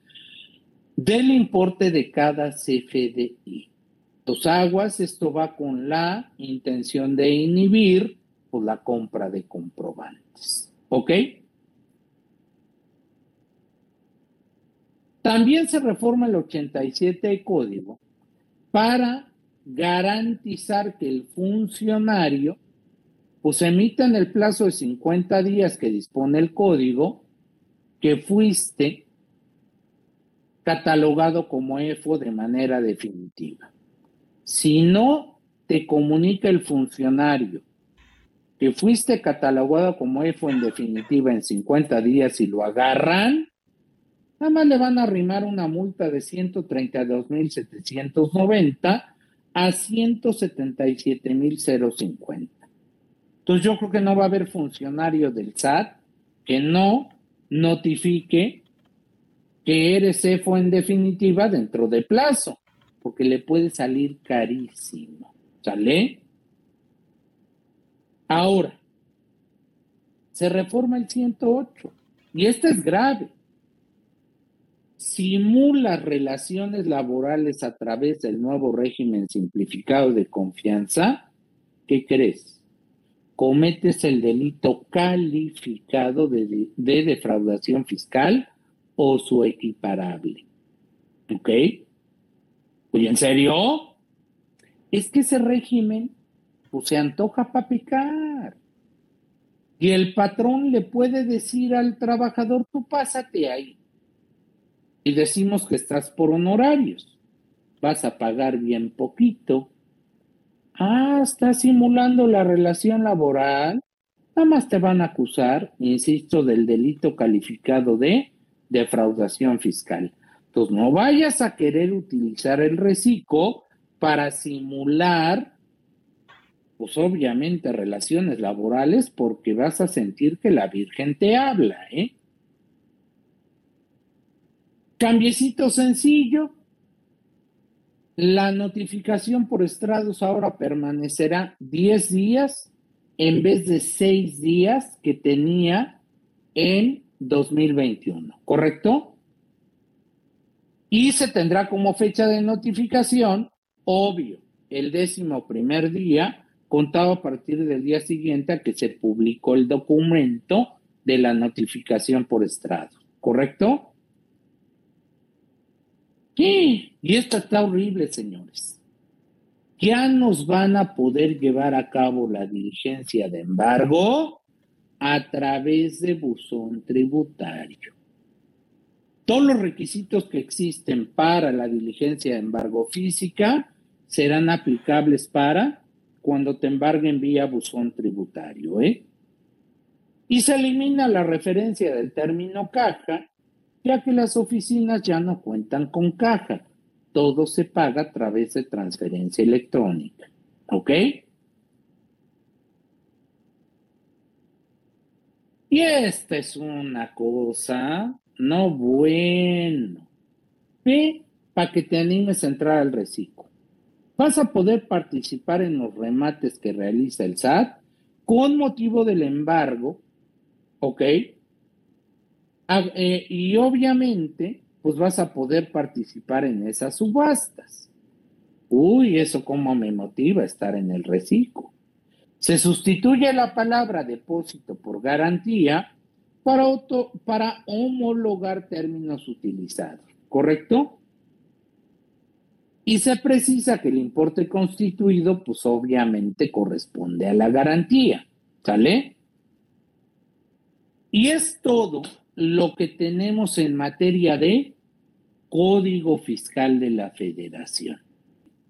del importe de cada CFDI. Dos aguas, esto va con la intención de inhibir pues, la compra de comprobantes. ¿Ok? También se reforma el 87 de código para garantizar que el funcionario pues emita en el plazo de 50 días que dispone el código que fuiste catalogado como EFO de manera definitiva. Si no te comunica el funcionario que fuiste catalogado como EFO en definitiva en 50 días y lo agarran, nada más le van a arrimar una multa de 132.790 a 177.050. Entonces yo creo que no va a haber funcionario del SAT que no notifique que eres EFO en definitiva dentro de plazo porque le puede salir carísimo. ¿Sale? Ahora, se reforma el 108 y esto es grave. Simula relaciones laborales a través del nuevo régimen simplificado de confianza. ¿Qué crees? Cometes el delito calificado de, de defraudación fiscal o su equiparable. ¿Ok? Oye, ¿en serio? Es que ese régimen pues, se antoja para picar. Y el patrón le puede decir al trabajador, tú pásate ahí. Y decimos que estás por honorarios. Vas a pagar bien poquito. Ah, estás simulando la relación laboral. Nada más te van a acusar, insisto, del delito calificado de defraudación fiscal. Entonces, no vayas a querer utilizar el reciclo para simular, pues obviamente, relaciones laborales porque vas a sentir que la Virgen te habla, ¿eh? Cambiecito sencillo. La notificación por estrados ahora permanecerá 10 días en vez de 6 días que tenía en 2021, ¿correcto? y se tendrá como fecha de notificación, obvio, el décimo primer día contado a partir del día siguiente a que se publicó el documento de la notificación por estrado, ¿correcto? Y esto está horrible, señores. Ya nos van a poder llevar a cabo la diligencia de embargo a través de buzón tributario. Todos los requisitos que existen para la diligencia de embargo física serán aplicables para cuando te embarguen vía buzón tributario. ¿eh? Y se elimina la referencia del término caja, ya que las oficinas ya no cuentan con caja. Todo se paga a través de transferencia electrónica. ¿Ok? Y esta es una cosa, no bueno. Ve para que te animes a entrar al reciclo. Vas a poder participar en los remates que realiza el SAT con motivo del embargo, ¿ok? Ah, eh, y obviamente, pues vas a poder participar en esas subastas. Uy, eso cómo me motiva estar en el reciclo. Se sustituye la palabra depósito por garantía para, para homologar términos utilizados, ¿correcto? Y se precisa que el importe constituido, pues obviamente corresponde a la garantía, ¿sale? Y es todo lo que tenemos en materia de Código Fiscal de la Federación.